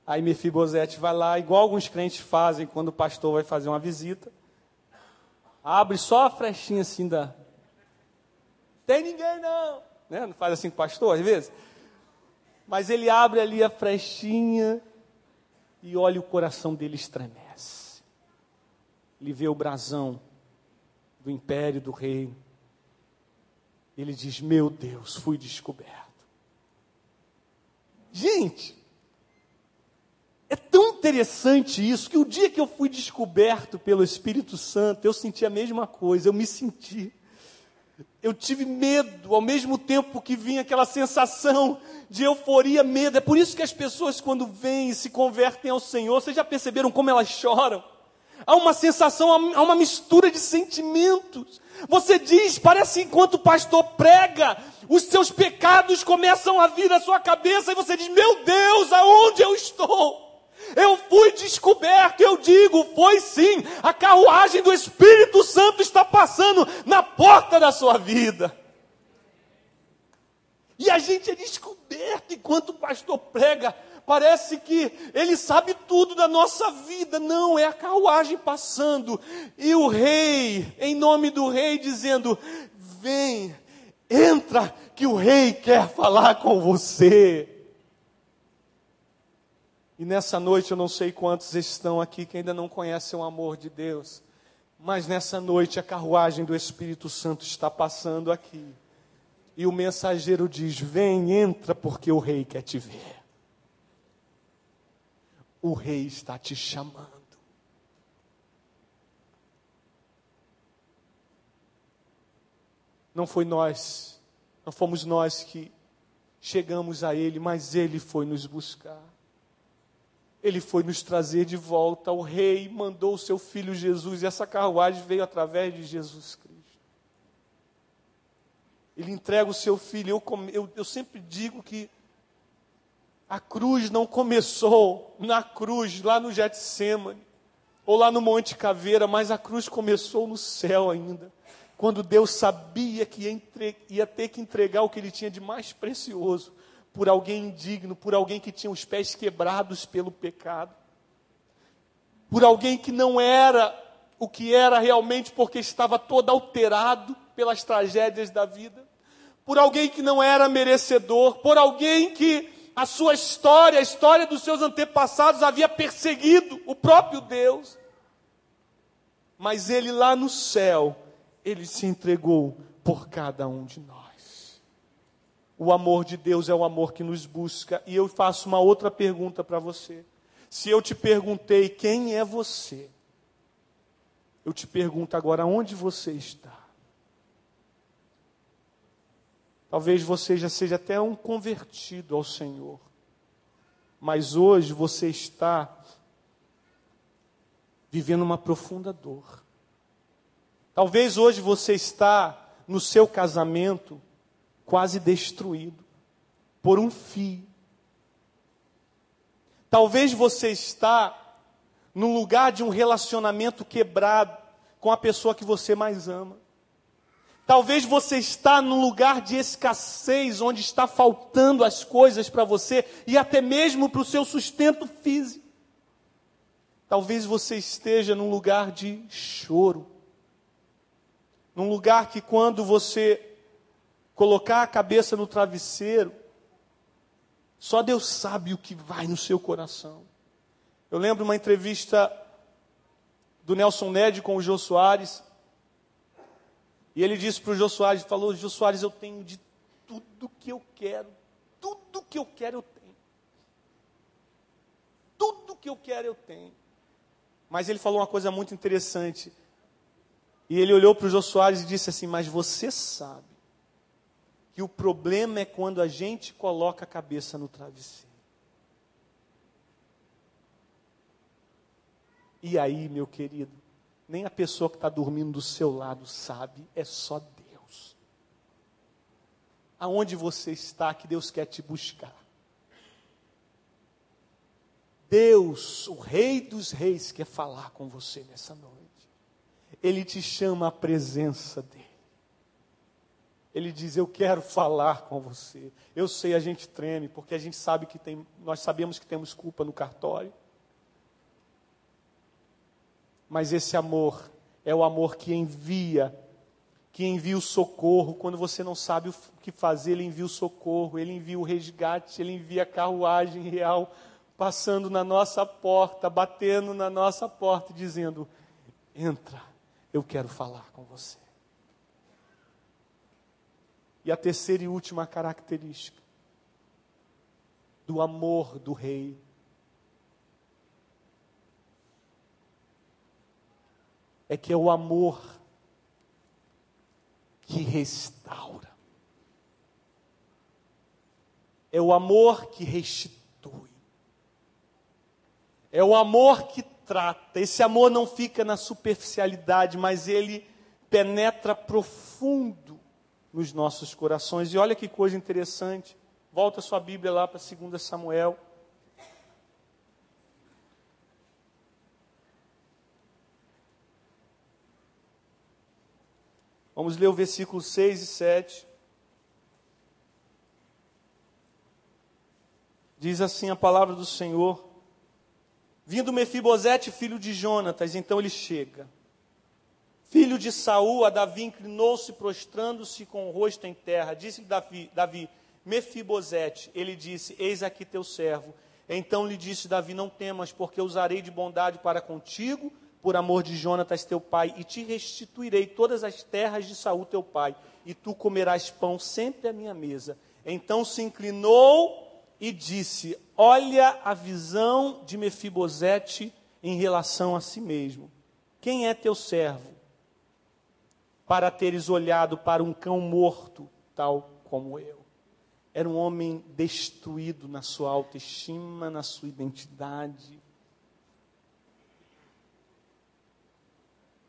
Aí Mefibosete vai lá, igual alguns crentes fazem quando o pastor vai fazer uma visita. Abre só a frechinha assim da. Tem ninguém não. Né? Não faz assim com o pastor às vezes? Mas ele abre ali a frechinha e olha o coração dele estremece. Ele vê o brasão do império do reino. Ele diz: Meu Deus, fui descoberto. Gente, é tão interessante isso que o dia que eu fui descoberto pelo Espírito Santo, eu senti a mesma coisa, eu me senti. Eu tive medo, ao mesmo tempo que vinha aquela sensação de euforia, medo. É por isso que as pessoas, quando vêm e se convertem ao Senhor, vocês já perceberam como elas choram? Há uma sensação, há uma mistura de sentimentos. Você diz, parece enquanto o pastor prega, os seus pecados começam a vir à sua cabeça e você diz: Meu Deus, aonde eu estou? Eu fui descoberto, eu digo, foi sim. A carruagem do Espírito Santo está passando na porta da sua vida. E a gente é descoberto enquanto o pastor prega. Parece que ele sabe tudo da nossa vida. Não, é a carruagem passando. E o rei, em nome do rei, dizendo: Vem, entra, que o rei quer falar com você. E nessa noite eu não sei quantos estão aqui que ainda não conhecem o amor de Deus, mas nessa noite a carruagem do Espírito Santo está passando aqui. E o mensageiro diz: Vem, entra, porque o rei quer te ver. O rei está te chamando. Não foi nós, não fomos nós que chegamos a ele, mas ele foi nos buscar. Ele foi nos trazer de volta. O rei mandou o seu filho Jesus e essa carruagem veio através de Jesus Cristo. Ele entrega o seu filho. Eu, eu, eu sempre digo que a cruz não começou na cruz, lá no Getsemane, ou lá no Monte Caveira, mas a cruz começou no céu ainda. Quando Deus sabia que ia ter que entregar o que ele tinha de mais precioso por alguém indigno, por alguém que tinha os pés quebrados pelo pecado, por alguém que não era o que era realmente porque estava todo alterado pelas tragédias da vida, por alguém que não era merecedor, por alguém que a sua história, a história dos seus antepassados havia perseguido o próprio Deus. Mas ele lá no céu, ele se entregou por cada um de nós. O amor de Deus é o amor que nos busca. E eu faço uma outra pergunta para você. Se eu te perguntei quem é você, eu te pergunto agora onde você está. Talvez você já seja até um convertido ao Senhor. mas hoje você está vivendo uma profunda dor. Talvez hoje você está no seu casamento quase destruído por um fio. Talvez você está no lugar de um relacionamento quebrado com a pessoa que você mais ama. Talvez você está num lugar de escassez, onde está faltando as coisas para você e até mesmo para o seu sustento físico. Talvez você esteja num lugar de choro. Num lugar que quando você colocar a cabeça no travesseiro, só Deus sabe o que vai no seu coração. Eu lembro uma entrevista do Nelson Ned com o Jô Soares, e ele disse para o Jô Soares, falou, Jô Soares, eu tenho de tudo que eu quero, tudo que eu quero eu tenho. Tudo que eu quero eu tenho. Mas ele falou uma coisa muito interessante. E ele olhou para o Jô Soares e disse assim: Mas você sabe que o problema é quando a gente coloca a cabeça no travesseiro. E aí, meu querido, nem a pessoa que está dormindo do seu lado sabe, é só Deus. Aonde você está que Deus quer te buscar? Deus, o Rei dos Reis, quer falar com você nessa noite. Ele te chama à presença dele. Ele diz: Eu quero falar com você. Eu sei, a gente treme, porque a gente sabe que tem, nós sabemos que temos culpa no cartório. Mas esse amor é o amor que envia, que envia o socorro. Quando você não sabe o que fazer, ele envia o socorro, ele envia o resgate, ele envia a carruagem real passando na nossa porta, batendo na nossa porta, dizendo: Entra, eu quero falar com você. E a terceira e última característica do amor do rei é que é o amor que restaura. É o amor que restitui. É o amor que trata. Esse amor não fica na superficialidade, mas ele penetra profundo nos nossos corações. E olha que coisa interessante. Volta sua Bíblia lá para 2 Samuel. Vamos ler o versículo 6 e 7. Diz assim a palavra do Senhor: Vindo Mefibosete, filho de Jonatas, então ele chega. Filho de Saul, a Davi inclinou-se, prostrando-se com o rosto em terra. Disse-lhe Davi, Davi, Mefibosete, ele disse: Eis aqui teu servo. Então lhe disse Davi: Não temas, porque usarei de bondade para contigo por amor de Jonatas teu pai, e te restituirei todas as terras de Saul teu pai, e tu comerás pão sempre à minha mesa. Então se inclinou e disse: Olha a visão de Mefibosete em relação a si mesmo. Quem é teu servo? Para teres olhado para um cão morto, tal como eu. Era um homem destruído na sua autoestima, na sua identidade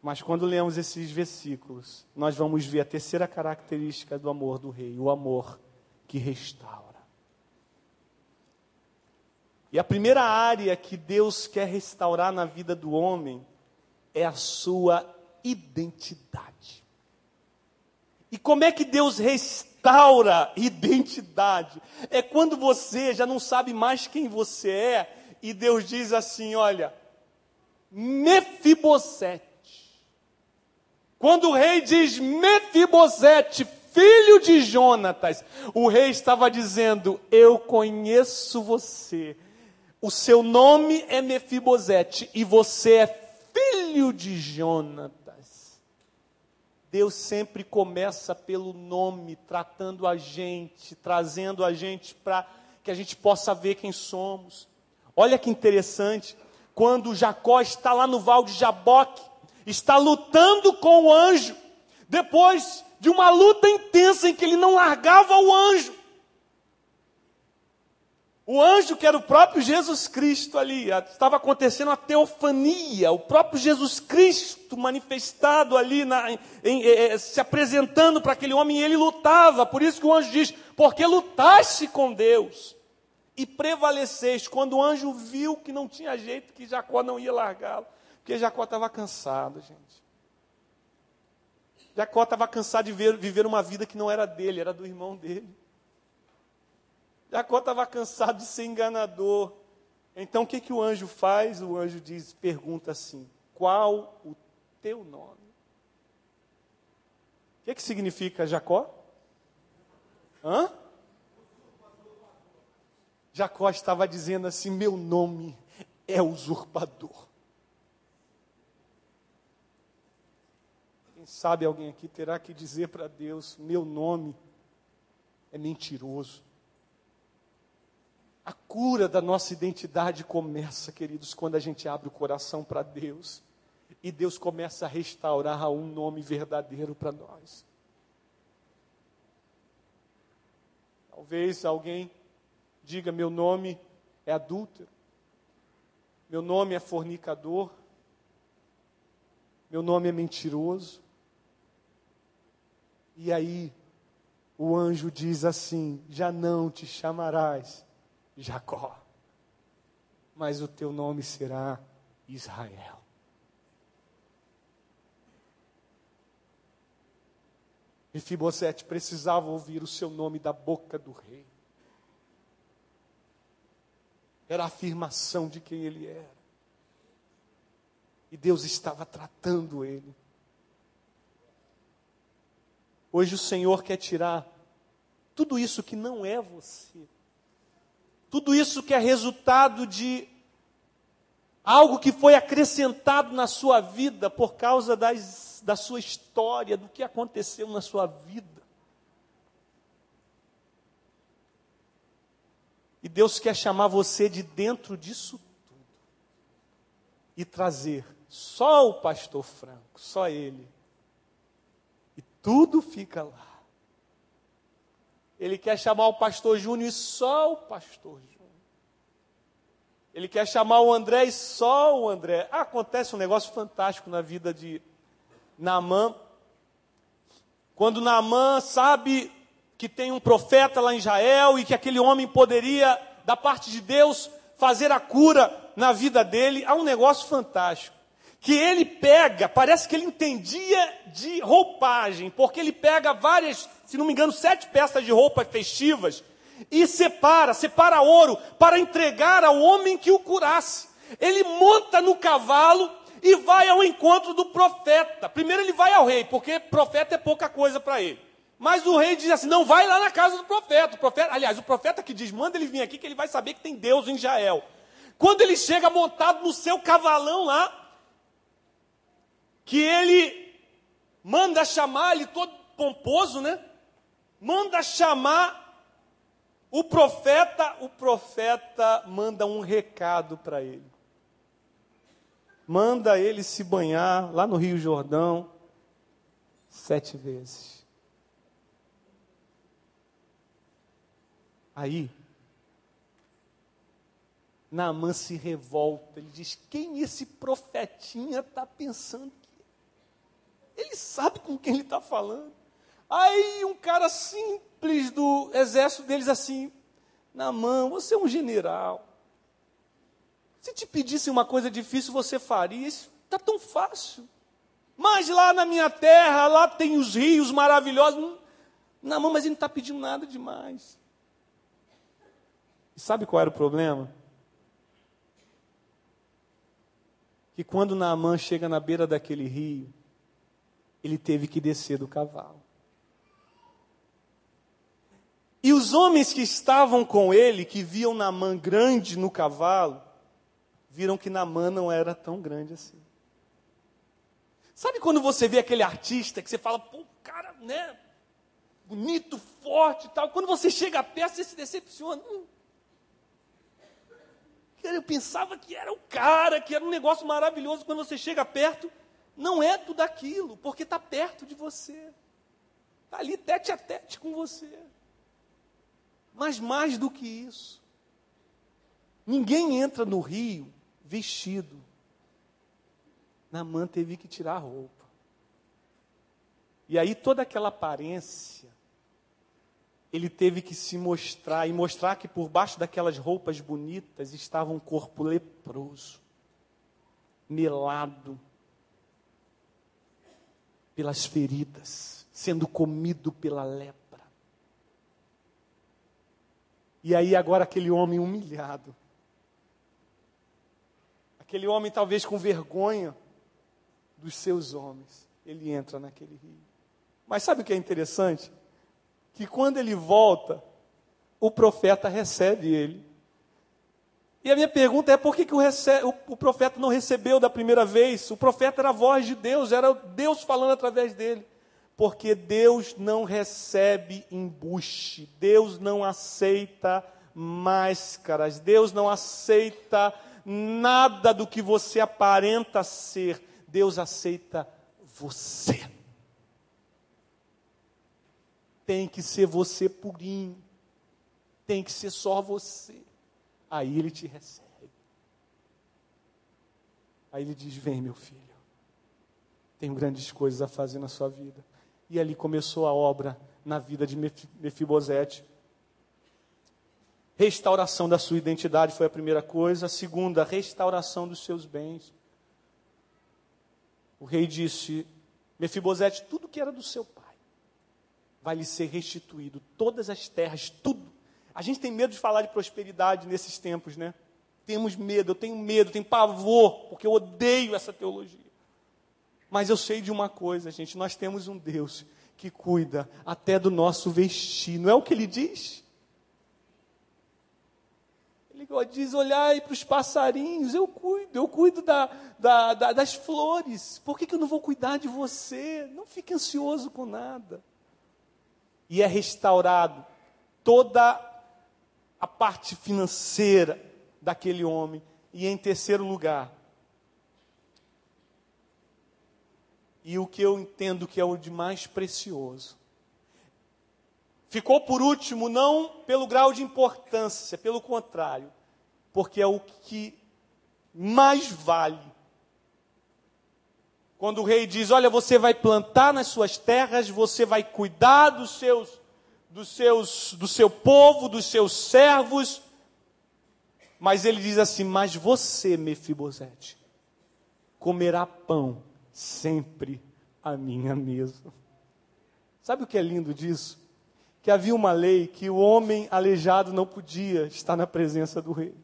Mas quando lemos esses versículos, nós vamos ver a terceira característica do amor do rei, o amor que restaura. E a primeira área que Deus quer restaurar na vida do homem é a sua identidade. E como é que Deus restaura identidade? É quando você já não sabe mais quem você é e Deus diz assim: olha, Mefibosete quando o rei diz Mefibosete, filho de Jonatas, o rei estava dizendo: Eu conheço você. O seu nome é Mefibosete e você é filho de Jonatas. Deus sempre começa pelo nome, tratando a gente, trazendo a gente para que a gente possa ver quem somos. Olha que interessante, quando Jacó está lá no val de Jaboque, está lutando com o anjo, depois de uma luta intensa em que ele não largava o anjo. O anjo, que era o próprio Jesus Cristo ali, estava acontecendo a teofania, o próprio Jesus Cristo manifestado ali, na, em, em, em, se apresentando para aquele homem, e ele lutava. Por isso que o anjo diz: porque lutaste com Deus e prevaleceste. Quando o anjo viu que não tinha jeito, que Jacó não ia largá-lo, porque Jacó estava cansado, gente. Jacó estava cansado de ver, viver uma vida que não era dele, era do irmão dele. Jacó estava cansado de ser enganador. Então o que, que o anjo faz? O anjo diz, pergunta assim: qual o teu nome? O que, que significa Jacó? Hã? Jacó estava dizendo assim: meu nome é usurpador. Quem sabe alguém aqui terá que dizer para Deus: meu nome é mentiroso. A cura da nossa identidade começa, queridos, quando a gente abre o coração para Deus e Deus começa a restaurar um nome verdadeiro para nós. Talvez alguém diga: meu nome é adúltero, meu nome é fornicador, meu nome é mentiroso. E aí, o anjo diz assim: já não te chamarás Jacó, mas o teu nome será Israel. Mefibosete precisava ouvir o seu nome da boca do rei. Era a afirmação de quem ele era. E Deus estava tratando ele. Hoje o Senhor quer tirar tudo isso que não é você tudo isso que é resultado de algo que foi acrescentado na sua vida por causa das, da sua história, do que aconteceu na sua vida. E Deus quer chamar você de dentro disso tudo e trazer só o pastor Franco, só ele. E tudo fica lá. Ele quer chamar o pastor Júnior e só o pastor Júnior. Ele quer chamar o André e só o André. Acontece um negócio fantástico na vida de Naamã. Quando Naamã sabe que tem um profeta lá em Israel e que aquele homem poderia, da parte de Deus, fazer a cura na vida dele, há um negócio fantástico. Que ele pega, parece que ele entendia de roupagem, porque ele pega várias se não me engano, sete peças de roupas festivas e separa, separa ouro para entregar ao homem que o curasse. Ele monta no cavalo e vai ao encontro do profeta. Primeiro ele vai ao rei, porque profeta é pouca coisa para ele. Mas o rei diz assim: não vai lá na casa do profeta. O profeta, aliás, o profeta que diz: manda ele vir aqui, que ele vai saber que tem Deus em Israel. Quando ele chega montado no seu cavalão lá, que ele manda chamar ele todo pomposo, né? manda chamar o profeta, o profeta manda um recado para ele. Manda ele se banhar lá no Rio Jordão sete vezes. Aí, Naamã se revolta, ele diz: Quem esse profetinha está pensando? Ele sabe com quem ele está falando. Aí um cara simples do exército deles assim, na mão, você é um general. Se te pedissem uma coisa difícil, você faria. Isso está tão fácil. Mas lá na minha terra, lá tem os rios maravilhosos. Na mão, mas ele não está pedindo nada demais. E sabe qual era o problema? Que quando Naamã chega na beira daquele rio, ele teve que descer do cavalo. E os homens que estavam com ele, que viam Namã grande no cavalo, viram que Namã não era tão grande assim. Sabe quando você vê aquele artista que você fala, pô, cara, né? Bonito, forte e tal. Quando você chega perto, você se decepciona. Hum. Eu pensava que era o cara, que era um negócio maravilhoso. Quando você chega perto, não é tudo aquilo, porque está perto de você. Está ali tete a tete com você. Mas mais do que isso, Ninguém entra no rio vestido. Namã teve que tirar a roupa. E aí toda aquela aparência, ele teve que se mostrar e mostrar que por baixo daquelas roupas bonitas estava um corpo leproso, melado pelas feridas, sendo comido pela lepra. E aí agora aquele homem humilhado, aquele homem talvez com vergonha, dos seus homens. Ele entra naquele rio. Mas sabe o que é interessante? Que quando ele volta, o profeta recebe ele. E a minha pergunta é: por que, que o, o, profeta não recebeu da primeira vez? O profeta era a voz de Deus, era Deus falando através dele. Porque Deus não recebe embuste, Deus não aceita máscaras, Deus não aceita nada do que você aparenta ser. Deus aceita você. Tem que ser você purinho. Tem que ser só você. Aí ele te recebe. Aí ele diz: Vem, meu filho. Tenho grandes coisas a fazer na sua vida. E ali começou a obra na vida de Mefibosete. Restauração da sua identidade foi a primeira coisa. A segunda, restauração dos seus bens. O rei disse: Mefibosete, tudo que era do seu pai vai lhe ser restituído, todas as terras, tudo. A gente tem medo de falar de prosperidade nesses tempos, né? Temos medo, eu tenho medo, tenho pavor, porque eu odeio essa teologia. Mas eu sei de uma coisa, gente, nós temos um Deus que cuida até do nosso vestir. Não é o que ele diz? Ele diz: olhai para os passarinhos, eu cuido, eu cuido da, da, da, das flores. Por que, que eu não vou cuidar de você? Não fique ansioso com nada. E é restaurado toda a parte financeira daquele homem. E em terceiro lugar, e o que eu entendo que é o de mais precioso, Ficou por último, não pelo grau de importância, pelo contrário, porque é o que mais vale. Quando o rei diz: Olha, você vai plantar nas suas terras, você vai cuidar dos seus, dos seus, do seu povo, dos seus servos. Mas ele diz assim: Mas você, Mefibosete, comerá pão sempre à minha mesa. Sabe o que é lindo disso? que havia uma lei que o homem aleijado não podia estar na presença do rei.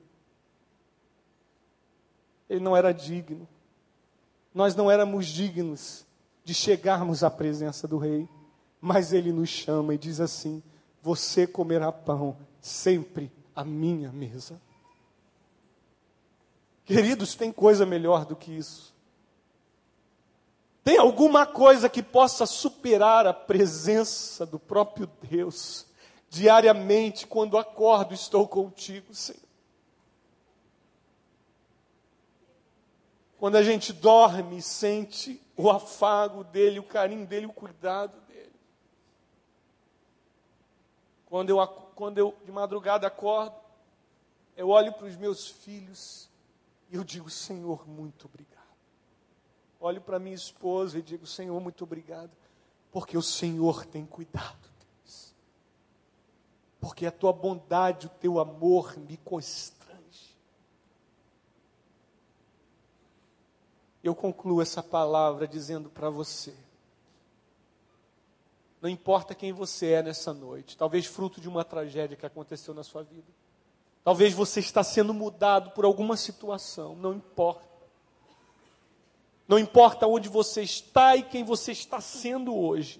Ele não era digno. Nós não éramos dignos de chegarmos à presença do rei, mas ele nos chama e diz assim: Você comerá pão sempre à minha mesa. Queridos, tem coisa melhor do que isso. Tem alguma coisa que possa superar a presença do próprio Deus? Diariamente, quando acordo, estou contigo, Senhor. Quando a gente dorme, sente o afago dele, o carinho dele, o cuidado dele. Quando eu, quando eu de madrugada acordo, eu olho para os meus filhos e eu digo, Senhor, muito obrigado olho para minha esposa e digo: Senhor, muito obrigado, porque o Senhor tem cuidado, Deus. Porque a tua bondade, o teu amor me constrange. Eu concluo essa palavra dizendo para você: não importa quem você é nessa noite, talvez fruto de uma tragédia que aconteceu na sua vida. Talvez você está sendo mudado por alguma situação, não importa. Não importa onde você está e quem você está sendo hoje.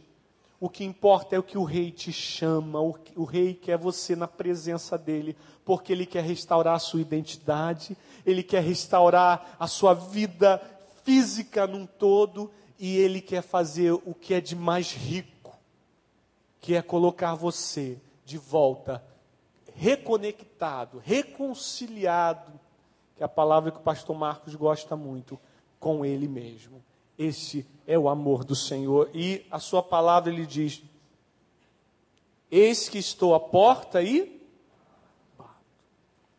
O que importa é o que o rei te chama, o, o rei quer você na presença dele, porque ele quer restaurar a sua identidade, ele quer restaurar a sua vida física num todo, e ele quer fazer o que é de mais rico, que é colocar você de volta reconectado, reconciliado, que é a palavra que o pastor Marcos gosta muito, com Ele mesmo. Esse é o amor do Senhor. E a Sua palavra ele diz: Eis que estou à porta e bato.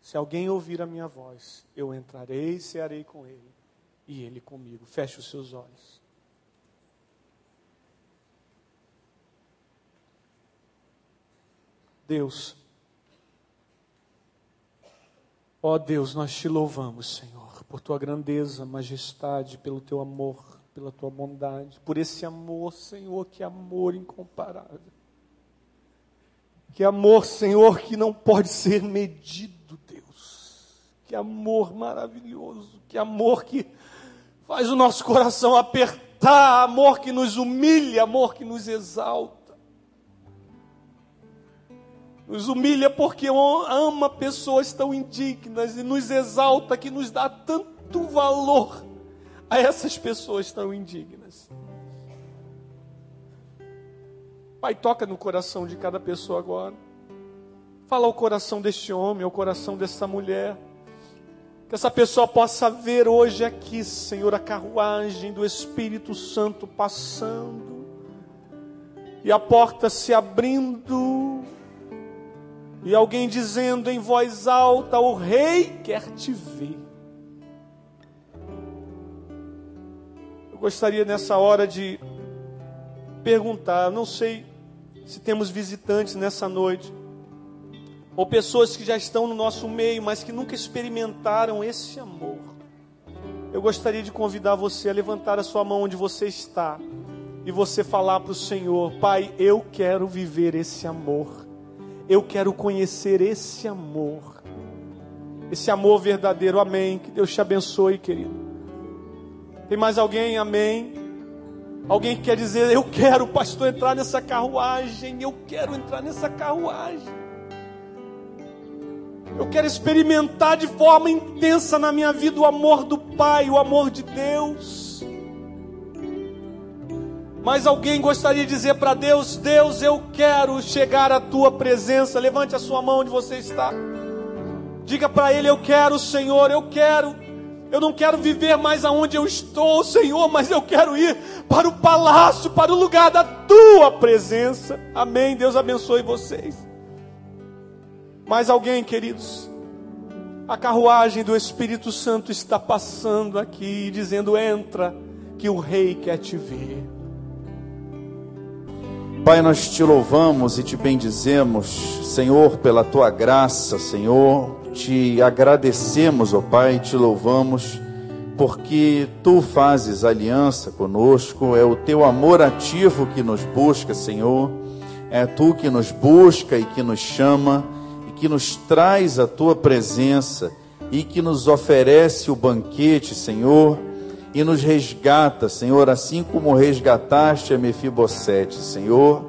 Se alguém ouvir a minha voz, eu entrarei e cearei com ele, e ele comigo. Feche os seus olhos. Deus, ó Deus, nós te louvamos, Senhor, por tua grandeza, majestade, pelo teu amor, pela tua bondade, por esse amor, Senhor, que amor incomparável. Que amor, Senhor, que não pode ser medido, Deus. Que amor maravilhoso, que amor que faz o nosso coração apertar, amor que nos humilha, amor que nos exalta. Nos humilha porque ama pessoas tão indignas e nos exalta que nos dá tanto valor a essas pessoas tão indignas. Pai, toca no coração de cada pessoa agora. Fala ao coração deste homem, ao coração dessa mulher. Que essa pessoa possa ver hoje aqui, Senhor, a carruagem do Espírito Santo passando. E a porta se abrindo. E alguém dizendo em voz alta: O Rei quer te ver. Eu gostaria nessa hora de perguntar, não sei se temos visitantes nessa noite, ou pessoas que já estão no nosso meio, mas que nunca experimentaram esse amor. Eu gostaria de convidar você a levantar a sua mão onde você está e você falar para o Senhor: Pai, eu quero viver esse amor, eu quero conhecer esse amor, esse amor verdadeiro. Amém. Que Deus te abençoe, querido. Tem mais alguém? Amém. Alguém que quer dizer, eu quero, pastor, entrar nessa carruagem, eu quero entrar nessa carruagem. Eu quero experimentar de forma intensa na minha vida o amor do Pai, o amor de Deus. Mas alguém gostaria de dizer para Deus: Deus, eu quero chegar à tua presença. Levante a sua mão onde você está. Diga para Ele: Eu quero, Senhor, eu quero. Eu não quero viver mais aonde eu estou, Senhor, mas eu quero ir para o palácio, para o lugar da tua presença. Amém. Deus abençoe vocês. Mais alguém, queridos? A carruagem do Espírito Santo está passando aqui, dizendo: entra, que o Rei quer te ver. Pai, nós te louvamos e te bendizemos, Senhor, pela tua graça, Senhor. Te agradecemos, ó Pai, te louvamos, porque tu fazes aliança conosco, é o teu amor ativo que nos busca, Senhor, é tu que nos busca e que nos chama, e que nos traz a tua presença, e que nos oferece o banquete, Senhor, e nos resgata, Senhor, assim como resgataste a Mefibosete, Senhor,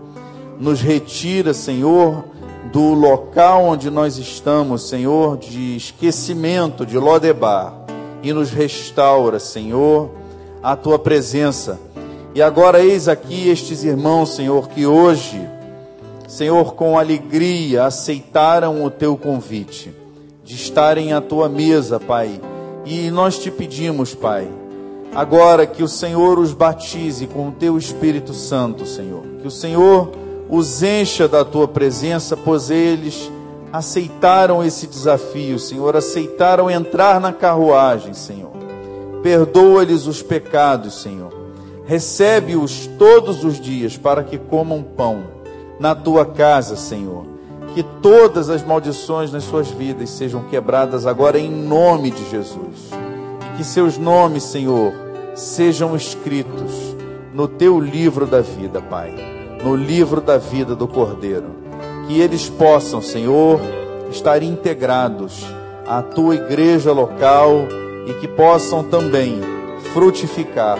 nos retira, Senhor, do local onde nós estamos, Senhor, de esquecimento, de Lodebar, e nos restaura, Senhor, a tua presença. E agora eis aqui estes irmãos, Senhor, que hoje, Senhor, com alegria aceitaram o teu convite de estarem à tua mesa, Pai. E nós te pedimos, Pai, agora que o Senhor os batize com o teu Espírito Santo, Senhor. Que o Senhor os encha da tua presença, pois eles aceitaram esse desafio, Senhor, aceitaram entrar na carruagem, Senhor. Perdoa-lhes os pecados, Senhor. Recebe-os todos os dias para que comam pão na tua casa, Senhor. Que todas as maldições nas suas vidas sejam quebradas agora em nome de Jesus. Que seus nomes, Senhor, sejam escritos no teu livro da vida, Pai no livro da vida do Cordeiro. Que eles possam, Senhor, estar integrados à tua igreja local e que possam também frutificar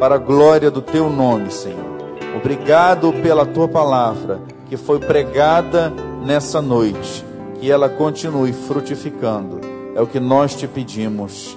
para a glória do teu nome, Senhor. Obrigado pela tua palavra que foi pregada nessa noite. Que ela continue frutificando. É o que nós te pedimos,